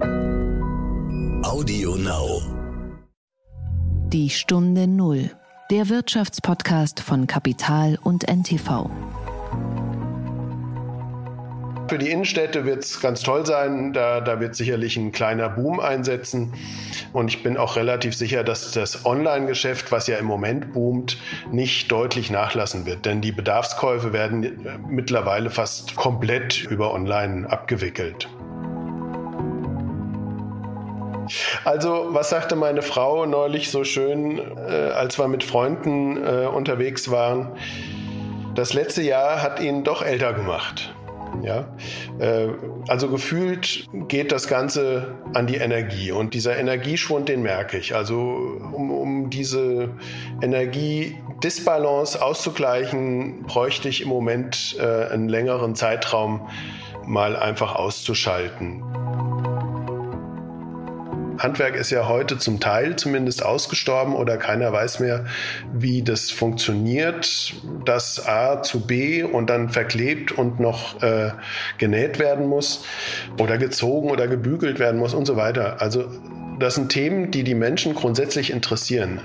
Audio Now. Die Stunde Null. Der Wirtschaftspodcast von Kapital und NTV. Für die Innenstädte wird es ganz toll sein. Da, da wird sicherlich ein kleiner Boom einsetzen. Und ich bin auch relativ sicher, dass das Online-Geschäft, was ja im Moment boomt, nicht deutlich nachlassen wird. Denn die Bedarfskäufe werden mittlerweile fast komplett über Online abgewickelt. Also, was sagte meine Frau neulich so schön, äh, als wir mit Freunden äh, unterwegs waren? Das letzte Jahr hat ihn doch älter gemacht. Ja? Äh, also gefühlt geht das Ganze an die Energie und dieser Energieschwund, den merke ich. Also um, um diese Energiedisbalance auszugleichen, bräuchte ich im Moment äh, einen längeren Zeitraum mal einfach auszuschalten. Handwerk ist ja heute zum Teil zumindest ausgestorben oder keiner weiß mehr, wie das funktioniert, dass A zu B und dann verklebt und noch äh, genäht werden muss oder gezogen oder gebügelt werden muss und so weiter. Also das sind Themen, die die Menschen grundsätzlich interessieren.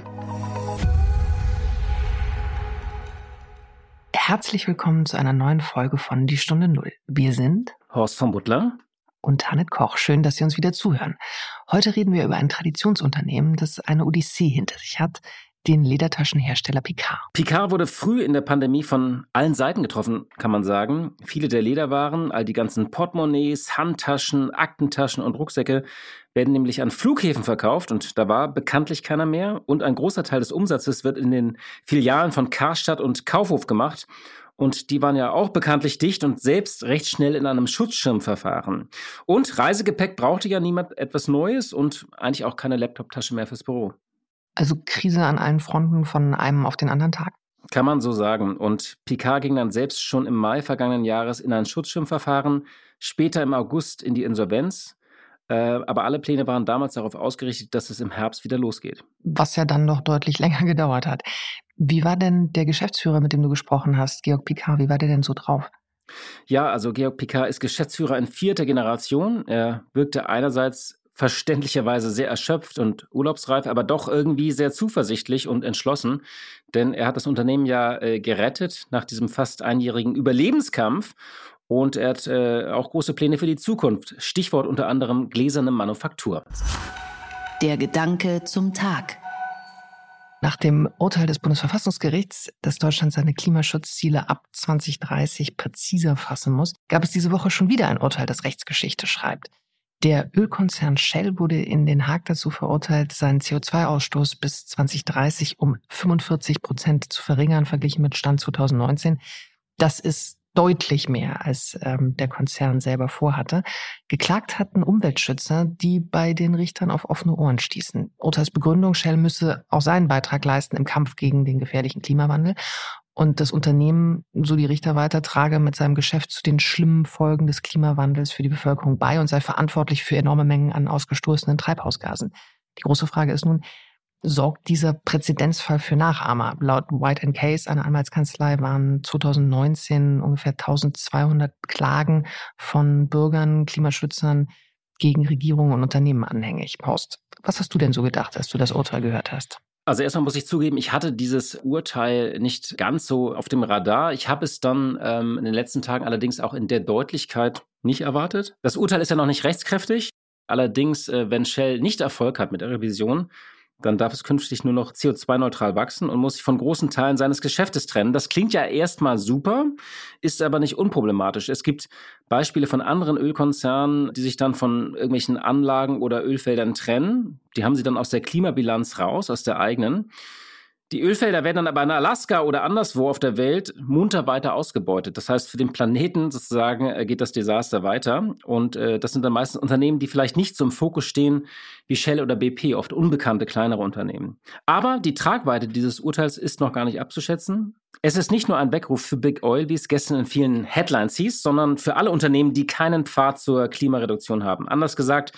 Herzlich willkommen zu einer neuen Folge von Die Stunde Null. Wir sind Horst von Butler und Hannet Koch. Schön, dass Sie uns wieder zuhören. Heute reden wir über ein Traditionsunternehmen, das eine Odyssee hinter sich hat, den Ledertaschenhersteller Picard. Picard wurde früh in der Pandemie von allen Seiten getroffen, kann man sagen. Viele der Lederwaren, all die ganzen Portemonnaies, Handtaschen, Aktentaschen und Rucksäcke werden nämlich an Flughäfen verkauft und da war bekanntlich keiner mehr. Und ein großer Teil des Umsatzes wird in den Filialen von Karstadt und Kaufhof gemacht. Und die waren ja auch bekanntlich dicht und selbst recht schnell in einem Schutzschirmverfahren. Und Reisegepäck brauchte ja niemand etwas Neues und eigentlich auch keine Laptoptasche mehr fürs Büro. Also Krise an allen Fronten von einem auf den anderen Tag? Kann man so sagen. Und Picard ging dann selbst schon im Mai vergangenen Jahres in ein Schutzschirmverfahren, später im August in die Insolvenz. Äh, aber alle Pläne waren damals darauf ausgerichtet, dass es im Herbst wieder losgeht. Was ja dann noch deutlich länger gedauert hat. Wie war denn der Geschäftsführer, mit dem du gesprochen hast, Georg Picard, wie war der denn so drauf? Ja, also Georg Picard ist Geschäftsführer in vierter Generation. Er wirkte einerseits verständlicherweise sehr erschöpft und urlaubsreif, aber doch irgendwie sehr zuversichtlich und entschlossen, denn er hat das Unternehmen ja äh, gerettet nach diesem fast einjährigen Überlebenskampf und er hat äh, auch große Pläne für die Zukunft. Stichwort unter anderem gläserne Manufaktur. Der Gedanke zum Tag. Nach dem Urteil des Bundesverfassungsgerichts, dass Deutschland seine Klimaschutzziele ab 2030 präziser fassen muss, gab es diese Woche schon wieder ein Urteil, das Rechtsgeschichte schreibt. Der Ölkonzern Shell wurde in Den Haag dazu verurteilt, seinen CO2-Ausstoß bis 2030 um 45 Prozent zu verringern, verglichen mit Stand 2019. Das ist deutlich mehr, als ähm, der Konzern selber vorhatte. Geklagt hatten Umweltschützer, die bei den Richtern auf offene Ohren stießen. Urteilsbegründung, Shell müsse auch seinen Beitrag leisten im Kampf gegen den gefährlichen Klimawandel. Und das Unternehmen, so die Richter weiter, trage mit seinem Geschäft zu den schlimmen Folgen des Klimawandels für die Bevölkerung bei und sei verantwortlich für enorme Mengen an ausgestoßenen Treibhausgasen. Die große Frage ist nun, sorgt dieser Präzedenzfall für Nachahmer. Laut White Case, einer Anwaltskanzlei, waren 2019 ungefähr 1200 Klagen von Bürgern, Klimaschützern gegen Regierungen und Unternehmen anhängig. Post. Was hast du denn so gedacht, als du das Urteil gehört hast? Also erstmal muss ich zugeben, ich hatte dieses Urteil nicht ganz so auf dem Radar. Ich habe es dann ähm, in den letzten Tagen allerdings auch in der Deutlichkeit nicht erwartet. Das Urteil ist ja noch nicht rechtskräftig. Allerdings, äh, wenn Shell nicht Erfolg hat mit der Revision, dann darf es künftig nur noch CO2-neutral wachsen und muss sich von großen Teilen seines Geschäftes trennen. Das klingt ja erstmal super, ist aber nicht unproblematisch. Es gibt Beispiele von anderen Ölkonzernen, die sich dann von irgendwelchen Anlagen oder Ölfeldern trennen. Die haben sie dann aus der Klimabilanz raus, aus der eigenen. Die Ölfelder werden dann aber in Alaska oder anderswo auf der Welt munter weiter ausgebeutet. Das heißt, für den Planeten sozusagen äh, geht das Desaster weiter. Und äh, das sind dann meistens Unternehmen, die vielleicht nicht so im Fokus stehen wie Shell oder BP, oft unbekannte kleinere Unternehmen. Aber die Tragweite dieses Urteils ist noch gar nicht abzuschätzen. Es ist nicht nur ein Weckruf für Big Oil, wie es gestern in vielen Headlines hieß, sondern für alle Unternehmen, die keinen Pfad zur Klimareduktion haben. Anders gesagt,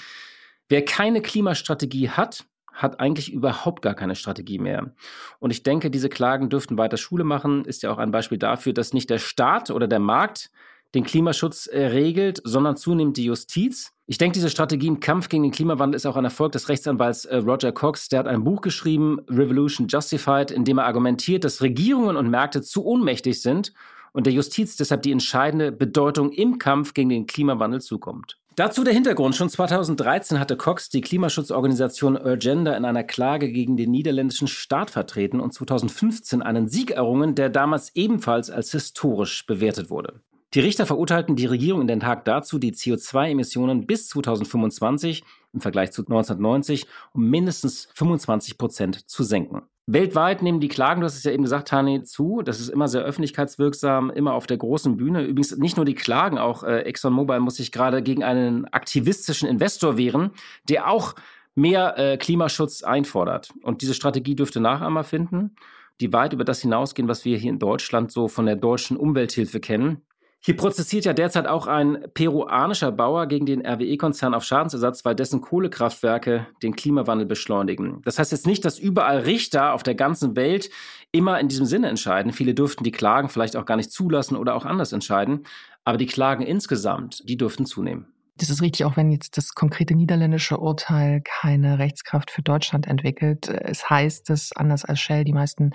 wer keine Klimastrategie hat, hat eigentlich überhaupt gar keine Strategie mehr. Und ich denke, diese Klagen dürften weiter Schule machen. Ist ja auch ein Beispiel dafür, dass nicht der Staat oder der Markt den Klimaschutz äh, regelt, sondern zunehmend die Justiz. Ich denke, diese Strategie im Kampf gegen den Klimawandel ist auch ein Erfolg des Rechtsanwalts äh, Roger Cox. Der hat ein Buch geschrieben, Revolution Justified, in dem er argumentiert, dass Regierungen und Märkte zu ohnmächtig sind und der Justiz deshalb die entscheidende Bedeutung im Kampf gegen den Klimawandel zukommt. Dazu der Hintergrund. Schon 2013 hatte Cox die Klimaschutzorganisation Urgenda in einer Klage gegen den niederländischen Staat vertreten und 2015 einen Sieg errungen, der damals ebenfalls als historisch bewertet wurde. Die Richter verurteilten die Regierung in Den Haag dazu, die CO2-Emissionen bis 2025 im Vergleich zu 1990 um mindestens 25 Prozent zu senken. Weltweit nehmen die Klagen, du hast es ja eben gesagt, Tani, zu. Das ist immer sehr öffentlichkeitswirksam, immer auf der großen Bühne. Übrigens nicht nur die Klagen, auch äh, ExxonMobil muss sich gerade gegen einen aktivistischen Investor wehren, der auch mehr äh, Klimaschutz einfordert. Und diese Strategie dürfte Nachahmer finden, die weit über das hinausgehen, was wir hier in Deutschland so von der deutschen Umwelthilfe kennen. Hier prozessiert ja derzeit auch ein peruanischer Bauer gegen den RWE-Konzern auf Schadensersatz, weil dessen Kohlekraftwerke den Klimawandel beschleunigen. Das heißt jetzt nicht, dass überall Richter auf der ganzen Welt immer in diesem Sinne entscheiden. Viele dürften die Klagen vielleicht auch gar nicht zulassen oder auch anders entscheiden. Aber die Klagen insgesamt, die dürften zunehmen. Das ist richtig, auch wenn jetzt das konkrete niederländische Urteil keine Rechtskraft für Deutschland entwickelt. Es heißt, dass anders als Shell die meisten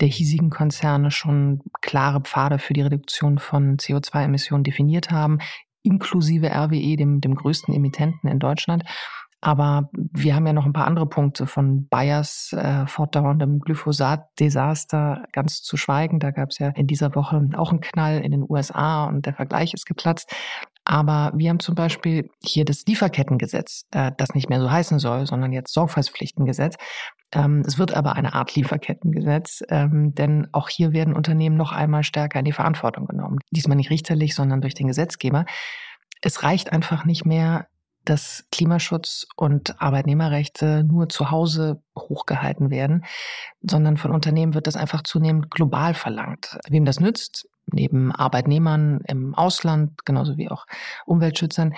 der hiesigen Konzerne schon klare Pfade für die Reduktion von CO2-Emissionen definiert haben, inklusive RWE, dem, dem größten Emittenten in Deutschland. Aber wir haben ja noch ein paar andere Punkte von Bayers äh, fortdauerndem Glyphosat-Desaster ganz zu schweigen. Da gab es ja in dieser Woche auch einen Knall in den USA und der Vergleich ist geplatzt. Aber wir haben zum Beispiel hier das Lieferkettengesetz, äh, das nicht mehr so heißen soll, sondern jetzt Sorgfaltspflichtengesetz. Ähm, es wird aber eine Art Lieferkettengesetz, ähm, denn auch hier werden Unternehmen noch einmal stärker in die Verantwortung genommen. Diesmal nicht richterlich, sondern durch den Gesetzgeber. Es reicht einfach nicht mehr, dass Klimaschutz und Arbeitnehmerrechte nur zu Hause hochgehalten werden, sondern von Unternehmen wird das einfach zunehmend global verlangt. Wem das nützt, neben Arbeitnehmern im Ausland, genauso wie auch Umweltschützern.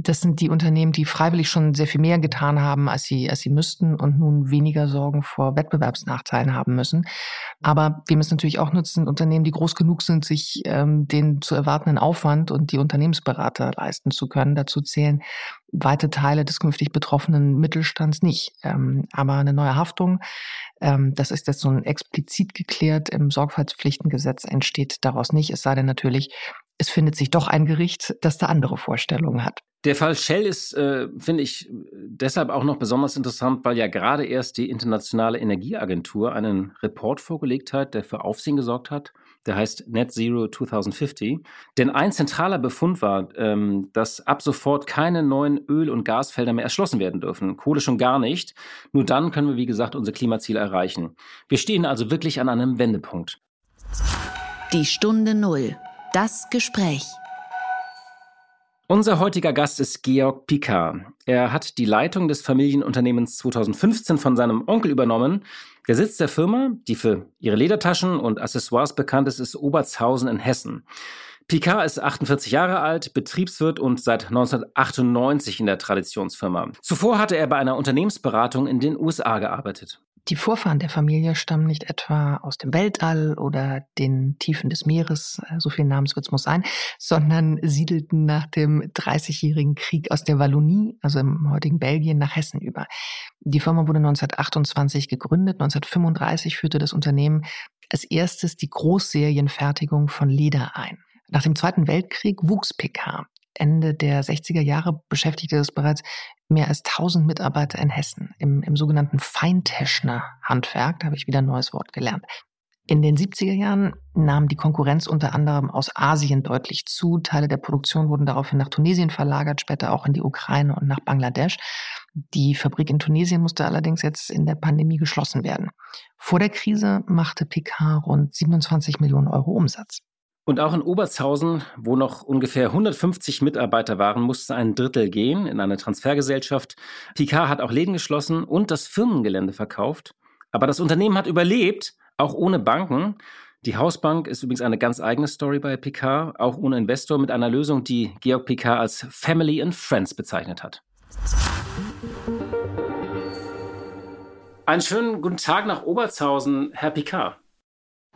Das sind die Unternehmen, die freiwillig schon sehr viel mehr getan haben, als sie, als sie müssten und nun weniger Sorgen vor Wettbewerbsnachteilen haben müssen. Aber wem es natürlich auch nutzt, sind Unternehmen, die groß genug sind, sich ähm, den zu erwartenden Aufwand und die Unternehmensberater leisten zu können. Dazu zählen weite Teile des künftig betroffenen Mittelstands nicht. Ähm, aber eine neue Haftung, ähm, das ist jetzt so ein explizit geklärt im Sorgfaltspflichtengesetz, entsteht daraus nicht. Es sei denn natürlich, es findet sich doch ein Gericht, das da andere Vorstellungen hat. Der Fall Shell ist, äh, finde ich, deshalb auch noch besonders interessant, weil ja gerade erst die Internationale Energieagentur einen Report vorgelegt hat, der für Aufsehen gesorgt hat der heißt Net Zero 2050. Denn ein zentraler Befund war, ähm, dass ab sofort keine neuen Öl- und Gasfelder mehr erschlossen werden dürfen. Kohle schon gar nicht. Nur dann können wir, wie gesagt, unsere Klimaziele erreichen. Wir stehen also wirklich an einem Wendepunkt. Die Stunde Null. Das Gespräch. Unser heutiger Gast ist Georg Picard. Er hat die Leitung des Familienunternehmens 2015 von seinem Onkel übernommen. Der Sitz der Firma, die für ihre Ledertaschen und Accessoires bekannt ist, ist Obertshausen in Hessen. Picard ist 48 Jahre alt, Betriebswirt und seit 1998 in der Traditionsfirma. Zuvor hatte er bei einer Unternehmensberatung in den USA gearbeitet. Die Vorfahren der Familie stammen nicht etwa aus dem Weltall oder den Tiefen des Meeres, äh, so viel Namenswitz muss sein, sondern siedelten nach dem Dreißigjährigen Krieg aus der Wallonie, also im heutigen Belgien, nach Hessen über. Die Firma wurde 1928 gegründet. 1935 führte das Unternehmen als erstes die Großserienfertigung von Leder ein. Nach dem Zweiten Weltkrieg wuchs PK. Ende der 60er Jahre beschäftigte es bereits mehr als 1000 Mitarbeiter in Hessen im, im sogenannten Feinteschner Handwerk. Da habe ich wieder ein neues Wort gelernt. In den 70er Jahren nahm die Konkurrenz unter anderem aus Asien deutlich zu. Teile der Produktion wurden daraufhin nach Tunesien verlagert, später auch in die Ukraine und nach Bangladesch. Die Fabrik in Tunesien musste allerdings jetzt in der Pandemie geschlossen werden. Vor der Krise machte Picard rund 27 Millionen Euro Umsatz. Und auch in Obertshausen, wo noch ungefähr 150 Mitarbeiter waren, musste ein Drittel gehen in eine Transfergesellschaft. Picard hat auch Läden geschlossen und das Firmengelände verkauft. Aber das Unternehmen hat überlebt, auch ohne Banken. Die Hausbank ist übrigens eine ganz eigene Story bei Picard, auch ohne Investor, mit einer Lösung, die Georg Picard als Family and Friends bezeichnet hat. Einen schönen guten Tag nach Obertshausen, Herr Picard.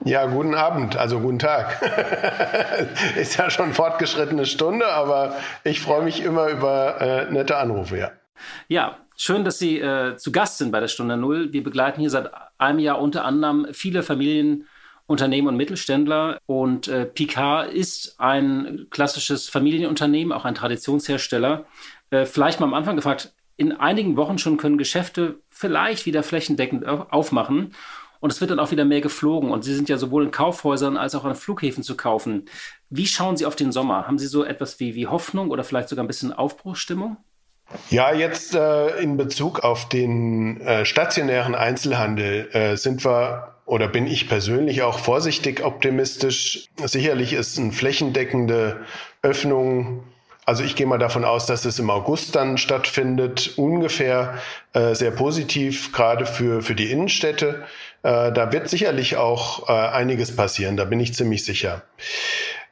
Ja, guten Abend, also guten Tag. Ist ja schon fortgeschrittene Stunde, aber ich freue mich immer über äh, nette Anrufe, ja. Ja, schön, dass Sie äh, zu Gast sind bei der Stunde Null. Wir begleiten hier seit einem Jahr unter anderem viele Familienunternehmen und Mittelständler. Und äh, Picard ist ein klassisches Familienunternehmen, auch ein Traditionshersteller. Äh, vielleicht mal am Anfang gefragt, in einigen Wochen schon können Geschäfte vielleicht wieder flächendeckend aufmachen. Und es wird dann auch wieder mehr geflogen. Und Sie sind ja sowohl in Kaufhäusern als auch an Flughäfen zu kaufen. Wie schauen Sie auf den Sommer? Haben Sie so etwas wie, wie Hoffnung oder vielleicht sogar ein bisschen Aufbruchsstimmung? Ja, jetzt äh, in Bezug auf den äh, stationären Einzelhandel äh, sind wir oder bin ich persönlich auch vorsichtig optimistisch. Sicherlich ist eine flächendeckende Öffnung also ich gehe mal davon aus, dass es im August dann stattfindet, ungefähr äh, sehr positiv, gerade für, für die Innenstädte. Äh, da wird sicherlich auch äh, einiges passieren, da bin ich ziemlich sicher.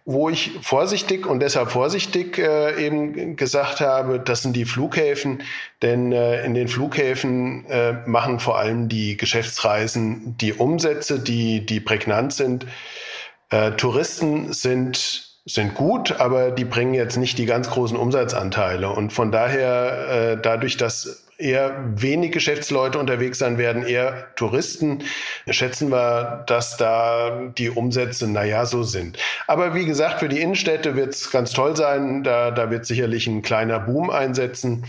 Wo ich vorsichtig und deshalb vorsichtig äh, eben gesagt habe, das sind die Flughäfen, denn äh, in den Flughäfen äh, machen vor allem die Geschäftsreisen die Umsätze, die, die prägnant sind. Äh, Touristen sind sind gut, aber die bringen jetzt nicht die ganz großen Umsatzanteile. Und von daher, äh, dadurch, dass eher wenig Geschäftsleute unterwegs sein werden, eher Touristen, schätzen wir, dass da die Umsätze, naja, so sind. Aber wie gesagt, für die Innenstädte wird es ganz toll sein. Da, da wird sicherlich ein kleiner Boom einsetzen.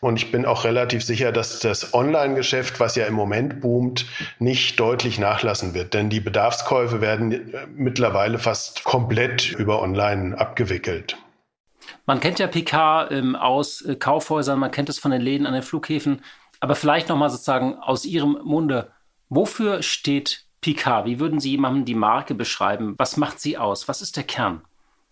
Und ich bin auch relativ sicher, dass das Online-Geschäft, was ja im Moment boomt, nicht deutlich nachlassen wird. Denn die Bedarfskäufe werden mittlerweile fast komplett über Online abgewickelt. Man kennt ja Picard ähm, aus äh, Kaufhäusern, man kennt es von den Läden an den Flughäfen. Aber vielleicht nochmal sozusagen aus Ihrem Munde. Wofür steht Picard? Wie würden Sie jemandem die Marke beschreiben? Was macht sie aus? Was ist der Kern?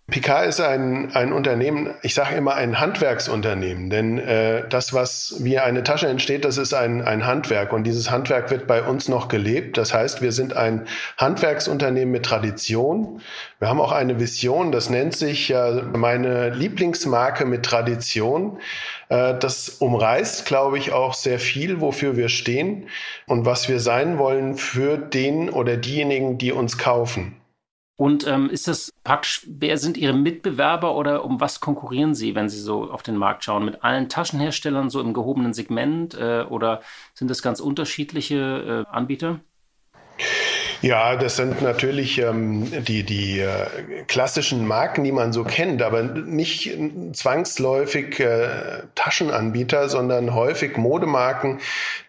Picard ist ein, ein Unternehmen, ich sage immer ein Handwerksunternehmen, denn äh, das, was wie eine Tasche entsteht, das ist ein, ein Handwerk und dieses Handwerk wird bei uns noch gelebt. Das heißt, wir sind ein Handwerksunternehmen mit Tradition. Wir haben auch eine Vision, das nennt sich äh, meine Lieblingsmarke mit Tradition. Äh, das umreißt, glaube ich, auch sehr viel, wofür wir stehen und was wir sein wollen für den oder diejenigen, die uns kaufen. Und ähm, ist das praktisch, wer sind Ihre Mitbewerber oder um was konkurrieren Sie, wenn Sie so auf den Markt schauen? Mit allen Taschenherstellern so im gehobenen Segment äh, oder sind das ganz unterschiedliche äh, Anbieter? Ja, das sind natürlich ähm, die, die äh, klassischen Marken, die man so kennt, aber nicht zwangsläufig äh, Taschenanbieter, sondern häufig Modemarken,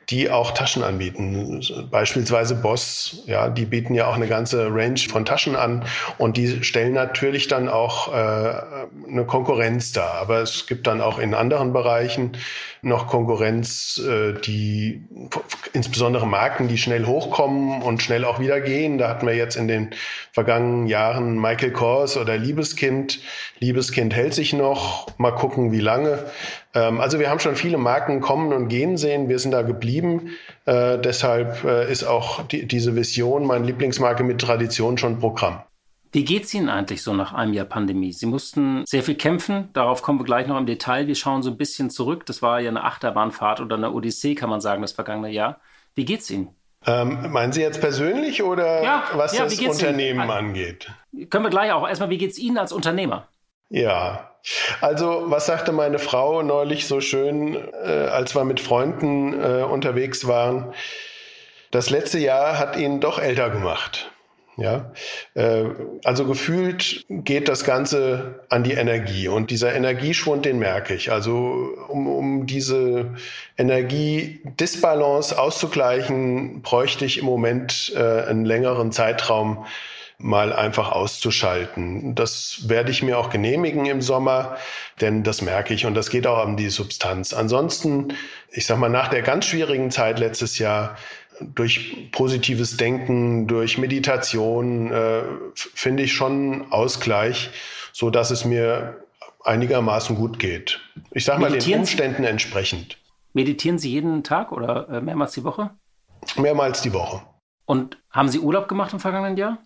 die auch Taschen anbieten. Beispielsweise Boss, ja, die bieten ja auch eine ganze Range von Taschen an und die stellen natürlich dann auch äh, eine Konkurrenz dar. Aber es gibt dann auch in anderen Bereichen noch Konkurrenz, äh, die insbesondere Marken, die schnell hochkommen und schnell auch wieder gehen. Da hatten wir jetzt in den vergangenen Jahren Michael Kors oder Liebeskind. Liebeskind hält sich noch. Mal gucken, wie lange. Ähm, also wir haben schon viele Marken kommen und gehen sehen. Wir sind da geblieben. Äh, deshalb äh, ist auch die, diese Vision, meine Lieblingsmarke mit Tradition, schon Programm. Wie geht es Ihnen eigentlich so nach einem Jahr Pandemie? Sie mussten sehr viel kämpfen, darauf kommen wir gleich noch im Detail. Wir schauen so ein bisschen zurück. Das war ja eine Achterbahnfahrt oder eine Odyssee, kann man sagen, das vergangene Jahr. Wie geht es Ihnen? Ähm, meinen Sie jetzt persönlich oder ja, was ja, das Unternehmen Ihnen? angeht? Können wir gleich auch. Erstmal, wie geht es Ihnen als Unternehmer? Ja, also was sagte meine Frau neulich so schön, äh, als wir mit Freunden äh, unterwegs waren? Das letzte Jahr hat ihn doch älter gemacht. Ja, äh, also gefühlt geht das Ganze an die Energie und dieser Energieschwund, den merke ich. Also um, um diese Energiedisbalance auszugleichen, bräuchte ich im Moment äh, einen längeren Zeitraum mal einfach auszuschalten. Das werde ich mir auch genehmigen im Sommer, denn das merke ich und das geht auch an die Substanz. Ansonsten, ich sag mal, nach der ganz schwierigen Zeit letztes Jahr durch positives Denken, durch Meditation äh, finde ich schon Ausgleich, so dass es mir einigermaßen gut geht. Ich sage mal den Umständen entsprechend. Meditieren Sie jeden Tag oder äh, mehrmals die Woche? Mehrmals die Woche. Und haben Sie Urlaub gemacht im vergangenen Jahr?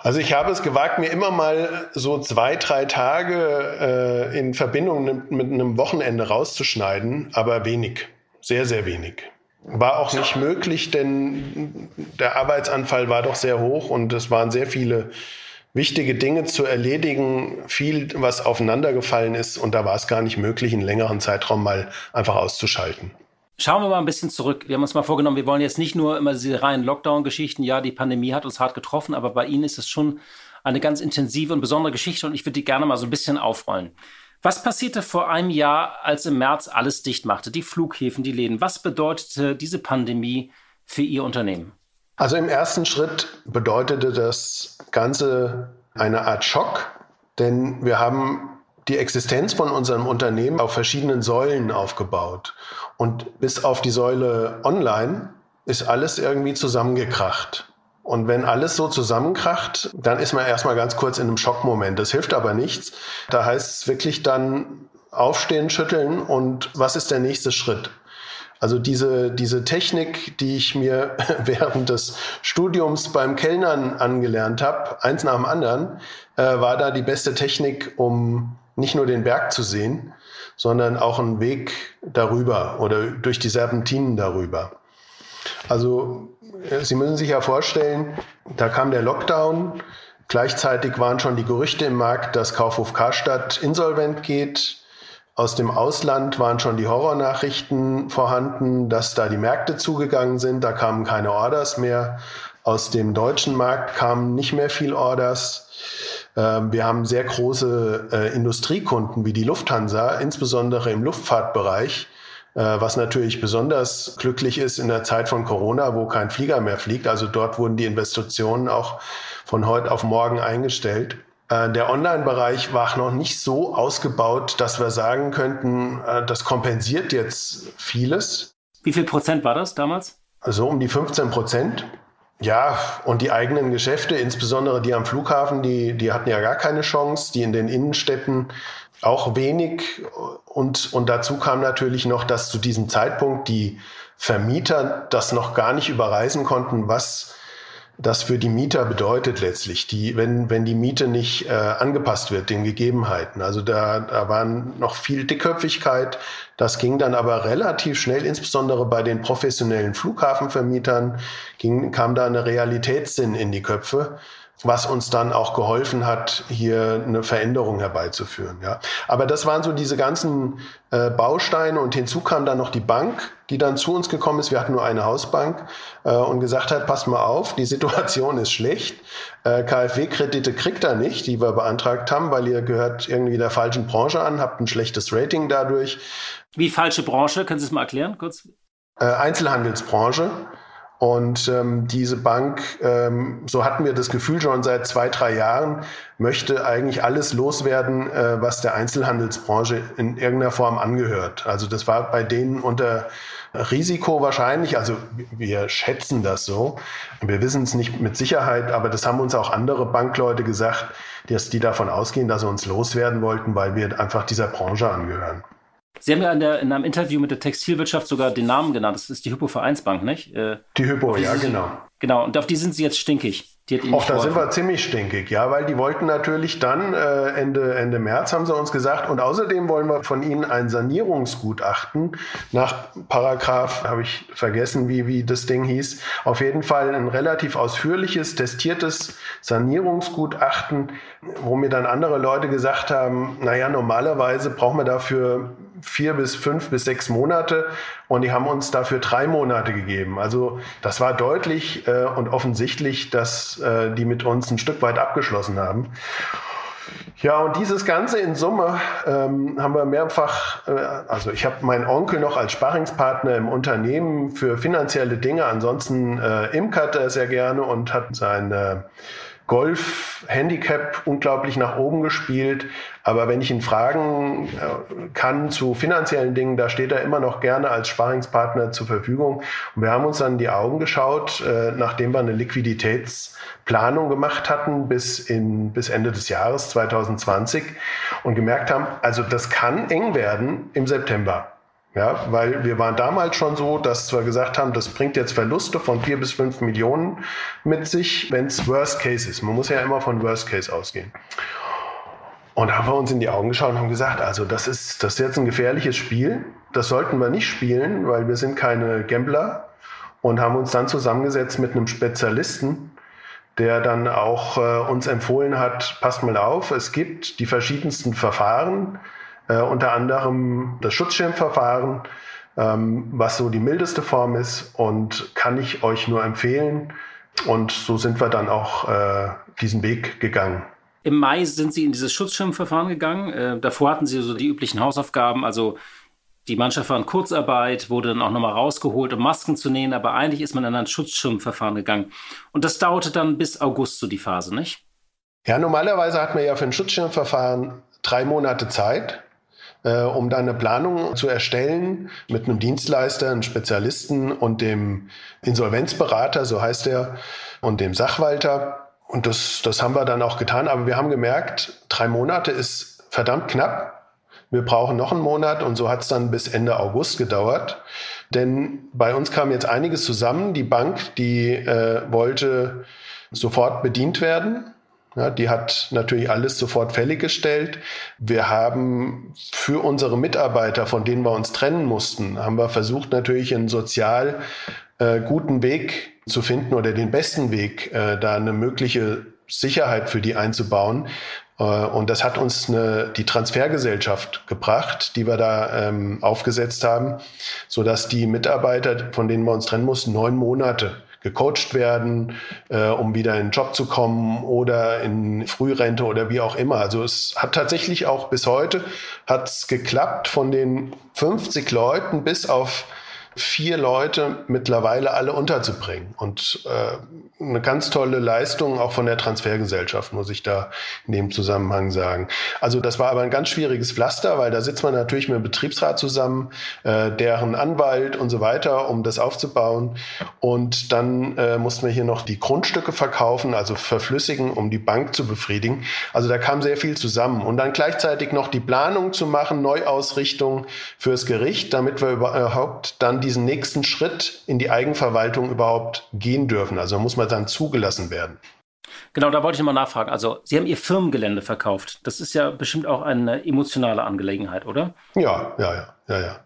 Also ich habe es gewagt, mir immer mal so zwei, drei Tage äh, in Verbindung mit einem Wochenende rauszuschneiden, aber wenig, sehr, sehr wenig. War auch nicht möglich, denn der Arbeitsanfall war doch sehr hoch und es waren sehr viele wichtige Dinge zu erledigen, viel, was aufeinandergefallen ist und da war es gar nicht möglich, einen längeren Zeitraum mal einfach auszuschalten. Schauen wir mal ein bisschen zurück. Wir haben uns mal vorgenommen, wir wollen jetzt nicht nur immer diese reinen Lockdown-Geschichten, ja, die Pandemie hat uns hart getroffen, aber bei Ihnen ist es schon eine ganz intensive und besondere Geschichte und ich würde die gerne mal so ein bisschen aufrollen. Was passierte vor einem Jahr, als im März alles dicht machte? Die Flughäfen, die Läden. Was bedeutete diese Pandemie für Ihr Unternehmen? Also im ersten Schritt bedeutete das Ganze eine Art Schock, denn wir haben die Existenz von unserem Unternehmen auf verschiedenen Säulen aufgebaut. Und bis auf die Säule Online ist alles irgendwie zusammengekracht. Und wenn alles so zusammenkracht, dann ist man erstmal ganz kurz in einem Schockmoment. Das hilft aber nichts. Da heißt es wirklich dann aufstehen, schütteln und was ist der nächste Schritt? Also diese, diese Technik, die ich mir während des Studiums beim Kellnern angelernt habe, eins nach dem anderen, äh, war da die beste Technik, um nicht nur den Berg zu sehen, sondern auch einen Weg darüber oder durch die Serpentinen darüber. Also Sie müssen sich ja vorstellen, da kam der Lockdown. Gleichzeitig waren schon die Gerüchte im Markt, dass Kaufhof Karstadt insolvent geht. Aus dem Ausland waren schon die Horrornachrichten vorhanden, dass da die Märkte zugegangen sind. Da kamen keine Orders mehr. Aus dem deutschen Markt kamen nicht mehr viel Orders. Ähm, wir haben sehr große äh, Industriekunden wie die Lufthansa, insbesondere im Luftfahrtbereich, äh, was natürlich besonders glücklich ist in der Zeit von Corona, wo kein Flieger mehr fliegt. Also dort wurden die Investitionen auch von heute auf morgen eingestellt. Äh, der Online-Bereich war noch nicht so ausgebaut, dass wir sagen könnten, das kompensiert jetzt vieles. Wie viel Prozent war das damals? Also um die 15 Prozent. Ja, und die eigenen Geschäfte, insbesondere die am Flughafen, die, die hatten ja gar keine Chance. Die in den Innenstädten auch wenig. Und, und dazu kam natürlich noch, dass zu diesem Zeitpunkt die Vermieter das noch gar nicht überreisen konnten, was das für die Mieter bedeutet letztlich, die, wenn, wenn die Miete nicht äh, angepasst wird den Gegebenheiten. Also da, da waren noch viel Dickköpfigkeit. Das ging dann aber relativ schnell, insbesondere bei den professionellen Flughafenvermietern, ging, kam da eine Realitätssinn in die Köpfe was uns dann auch geholfen hat, hier eine Veränderung herbeizuführen. Ja. Aber das waren so diese ganzen äh, Bausteine und hinzu kam dann noch die Bank, die dann zu uns gekommen ist. Wir hatten nur eine Hausbank äh, und gesagt hat, passt mal auf, die Situation ist schlecht. Äh, KfW-Kredite kriegt er nicht, die wir beantragt haben, weil ihr gehört irgendwie der falschen Branche an, habt ein schlechtes Rating dadurch. Wie falsche Branche? Können Sie es mal erklären kurz? Äh, Einzelhandelsbranche. Und ähm, diese Bank, ähm, so hatten wir das Gefühl schon seit zwei, drei Jahren, möchte eigentlich alles loswerden, äh, was der Einzelhandelsbranche in irgendeiner Form angehört. Also das war bei denen unter Risiko wahrscheinlich. Also wir schätzen das so. Wir wissen es nicht mit Sicherheit, aber das haben uns auch andere Bankleute gesagt, dass die davon ausgehen, dass sie uns loswerden wollten, weil wir einfach dieser Branche angehören. Sie haben ja in, der, in, einem Interview mit der Textilwirtschaft sogar den Namen genannt. Das ist die Hypo Vereinsbank, nicht? Äh, die Hypo, ja, genau. Genau, und auf die sind Sie jetzt stinkig. Die Auch da sind wir ziemlich stinkig, ja, weil die wollten natürlich dann äh, Ende, Ende März, haben sie uns gesagt, und außerdem wollen wir von ihnen ein Sanierungsgutachten nach Paragraph, habe ich vergessen, wie, wie das Ding hieß, auf jeden Fall ein relativ ausführliches, testiertes Sanierungsgutachten, wo mir dann andere Leute gesagt haben, naja, normalerweise brauchen wir dafür vier bis fünf bis sechs Monate und die haben uns dafür drei Monate gegeben. Also das war deutlich äh, und offensichtlich, dass äh, die mit uns ein Stück weit abgeschlossen haben. Ja, und dieses Ganze in Summe ähm, haben wir mehrfach, äh, also ich habe meinen Onkel noch als Sparringspartner im Unternehmen für finanzielle Dinge, ansonsten äh, imkert er sehr gerne und hat seine Golf-Handicap unglaublich nach oben gespielt. Aber wenn ich ihn fragen äh, kann zu finanziellen Dingen, da steht er immer noch gerne als Sparingspartner zur Verfügung. Und wir haben uns dann die Augen geschaut, äh, nachdem wir eine Liquiditätsplanung gemacht hatten bis, in, bis Ende des Jahres 2020 und gemerkt haben, also das kann eng werden im September. Ja, weil wir waren damals schon so, dass wir gesagt haben, das bringt jetzt Verluste von vier bis fünf Millionen mit sich, wenn es Worst Case ist. Man muss ja immer von Worst Case ausgehen. Und haben wir uns in die Augen geschaut und haben gesagt, also das ist, das ist jetzt ein gefährliches Spiel. Das sollten wir nicht spielen, weil wir sind keine Gambler. Und haben uns dann zusammengesetzt mit einem Spezialisten, der dann auch äh, uns empfohlen hat, passt mal auf, es gibt die verschiedensten Verfahren, äh, unter anderem das Schutzschirmverfahren, ähm, was so die mildeste Form ist und kann ich euch nur empfehlen. Und so sind wir dann auch äh, diesen Weg gegangen. Im Mai sind Sie in dieses Schutzschirmverfahren gegangen. Äh, davor hatten Sie so die üblichen Hausaufgaben, also die Mannschaft war in Kurzarbeit, wurde dann auch nochmal rausgeholt, um Masken zu nähen, aber eigentlich ist man in ein Schutzschirmverfahren gegangen. Und das dauerte dann bis August so die Phase, nicht? Ja, normalerweise hat man ja für ein Schutzschirmverfahren drei Monate Zeit, äh, um dann eine Planung zu erstellen mit einem Dienstleister, einem Spezialisten und dem Insolvenzberater, so heißt er, und dem Sachwalter. Und das, das haben wir dann auch getan. Aber wir haben gemerkt, drei Monate ist verdammt knapp wir brauchen noch einen Monat und so hat es dann bis Ende August gedauert. Denn bei uns kam jetzt einiges zusammen. Die Bank, die äh, wollte sofort bedient werden. Ja, die hat natürlich alles sofort fällig gestellt. Wir haben für unsere Mitarbeiter, von denen wir uns trennen mussten, haben wir versucht natürlich einen sozial äh, guten Weg zu finden oder den besten Weg, äh, da eine mögliche Sicherheit für die einzubauen. Äh, und das hat uns eine, die Transfergesellschaft gebracht, die wir da ähm, aufgesetzt haben, so dass die Mitarbeiter, von denen wir uns trennen mussten, neun Monate gecoacht werden, äh, um wieder in den Job zu kommen oder in Frührente oder wie auch immer. Also es hat tatsächlich auch bis heute hat's geklappt von den 50 Leuten bis auf vier Leute mittlerweile alle unterzubringen. Und äh, eine ganz tolle Leistung auch von der Transfergesellschaft, muss ich da in dem Zusammenhang sagen. Also das war aber ein ganz schwieriges Pflaster, weil da sitzt man natürlich mit dem Betriebsrat zusammen, äh, deren Anwalt und so weiter, um das aufzubauen. Und dann äh, mussten wir hier noch die Grundstücke verkaufen, also verflüssigen, um die Bank zu befriedigen. Also da kam sehr viel zusammen. Und dann gleichzeitig noch die Planung zu machen, Neuausrichtung fürs Gericht, damit wir überhaupt dann die diesen nächsten Schritt in die Eigenverwaltung überhaupt gehen dürfen. Also muss man dann zugelassen werden. Genau, da wollte ich mal nachfragen. Also, Sie haben Ihr Firmengelände verkauft. Das ist ja bestimmt auch eine emotionale Angelegenheit, oder? Ja, ja, ja, ja, ja.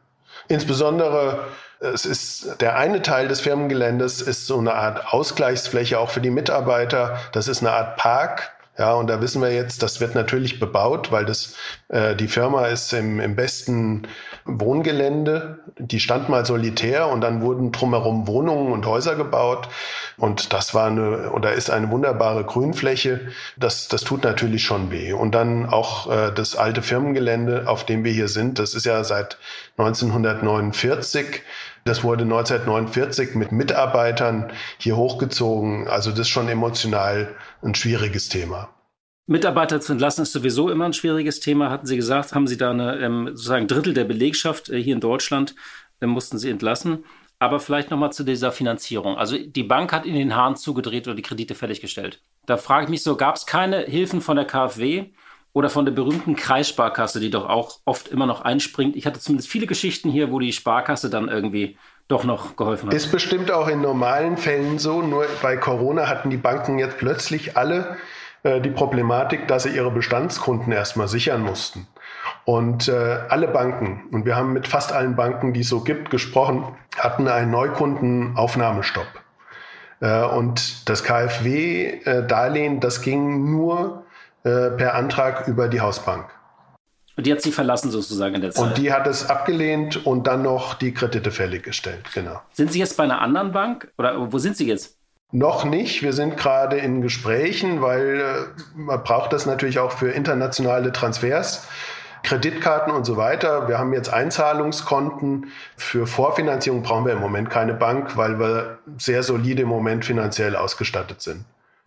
Insbesondere, es ist der eine Teil des Firmengeländes ist so eine Art Ausgleichsfläche auch für die Mitarbeiter. Das ist eine Art Park ja, und da wissen wir jetzt, das wird natürlich bebaut, weil das, äh, die Firma ist im, im besten Wohngelände. Die stand mal solitär und dann wurden drumherum Wohnungen und Häuser gebaut. Und das war eine, oder ist eine wunderbare Grünfläche. Das, das tut natürlich schon weh. Und dann auch äh, das alte Firmengelände, auf dem wir hier sind, das ist ja seit 1949 das wurde 1949 mit Mitarbeitern hier hochgezogen. Also das ist schon emotional ein schwieriges Thema. Mitarbeiter zu entlassen ist sowieso immer ein schwieriges Thema, hatten Sie gesagt. Haben Sie da eine, ähm, sozusagen Drittel der Belegschaft äh, hier in Deutschland, äh, mussten Sie entlassen. Aber vielleicht nochmal zu dieser Finanzierung. Also die Bank hat in den Hahn zugedreht oder die Kredite fertiggestellt. Da frage ich mich so, gab es keine Hilfen von der KfW oder von der berühmten Kreissparkasse, die doch auch oft immer noch einspringt. Ich hatte zumindest viele Geschichten hier, wo die Sparkasse dann irgendwie doch noch geholfen hat. Ist bestimmt auch in normalen Fällen so. Nur bei Corona hatten die Banken jetzt plötzlich alle äh, die Problematik, dass sie ihre Bestandskunden erstmal sichern mussten. Und äh, alle Banken, und wir haben mit fast allen Banken, die es so gibt, gesprochen, hatten einen Neukundenaufnahmestopp. Äh, und das KfW-Darlehen, das ging nur äh, per Antrag über die Hausbank. Und die hat sie verlassen sozusagen in der Zeit. Und die hat es abgelehnt und dann noch die Kredite fällig gestellt, genau. Sind Sie jetzt bei einer anderen Bank oder wo sind Sie jetzt? Noch nicht. Wir sind gerade in Gesprächen, weil äh, man braucht das natürlich auch für internationale Transfers. Kreditkarten und so weiter. Wir haben jetzt Einzahlungskonten. Für Vorfinanzierung brauchen wir im Moment keine Bank, weil wir sehr solide im Moment finanziell ausgestattet sind.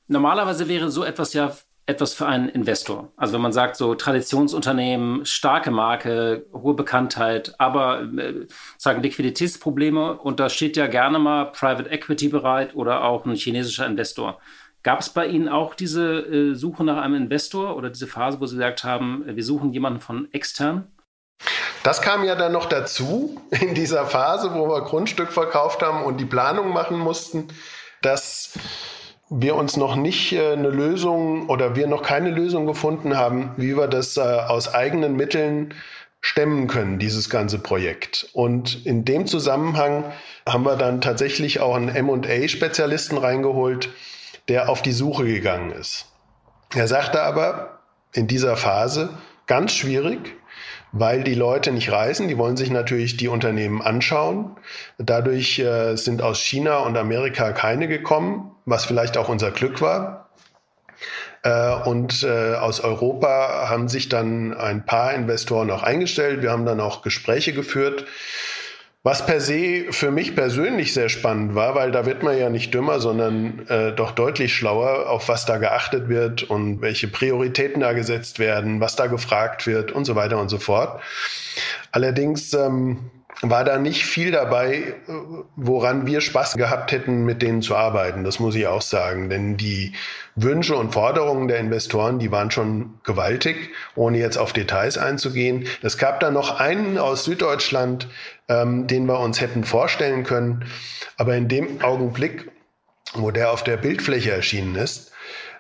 Normalerweise wäre so etwas ja etwas für einen Investor. Also wenn man sagt, so Traditionsunternehmen, starke Marke, hohe Bekanntheit, aber äh, sagen Liquiditätsprobleme und da steht ja gerne mal Private Equity bereit oder auch ein chinesischer Investor. Gab es bei Ihnen auch diese äh, Suche nach einem Investor oder diese Phase, wo Sie gesagt haben, wir suchen jemanden von extern? Das kam ja dann noch dazu in dieser Phase, wo wir Grundstück verkauft haben und die Planung machen mussten, dass wir uns noch nicht äh, eine Lösung oder wir noch keine Lösung gefunden haben, wie wir das äh, aus eigenen Mitteln stemmen können, dieses ganze Projekt. Und in dem Zusammenhang haben wir dann tatsächlich auch einen MA-Spezialisten reingeholt, der auf die Suche gegangen ist. Er sagte aber in dieser Phase, ganz schwierig, weil die Leute nicht reisen. Die wollen sich natürlich die Unternehmen anschauen. Dadurch äh, sind aus China und Amerika keine gekommen, was vielleicht auch unser Glück war. Äh, und äh, aus Europa haben sich dann ein paar Investoren auch eingestellt. Wir haben dann auch Gespräche geführt. Was per se für mich persönlich sehr spannend war, weil da wird man ja nicht dümmer, sondern äh, doch deutlich schlauer, auf was da geachtet wird und welche Prioritäten da gesetzt werden, was da gefragt wird und so weiter und so fort. Allerdings ähm, war da nicht viel dabei, woran wir Spaß gehabt hätten, mit denen zu arbeiten. Das muss ich auch sagen. Denn die Wünsche und Forderungen der Investoren, die waren schon gewaltig, ohne jetzt auf Details einzugehen. Es gab da noch einen aus Süddeutschland, ähm, den wir uns hätten vorstellen können. Aber in dem Augenblick, wo der auf der Bildfläche erschienen ist,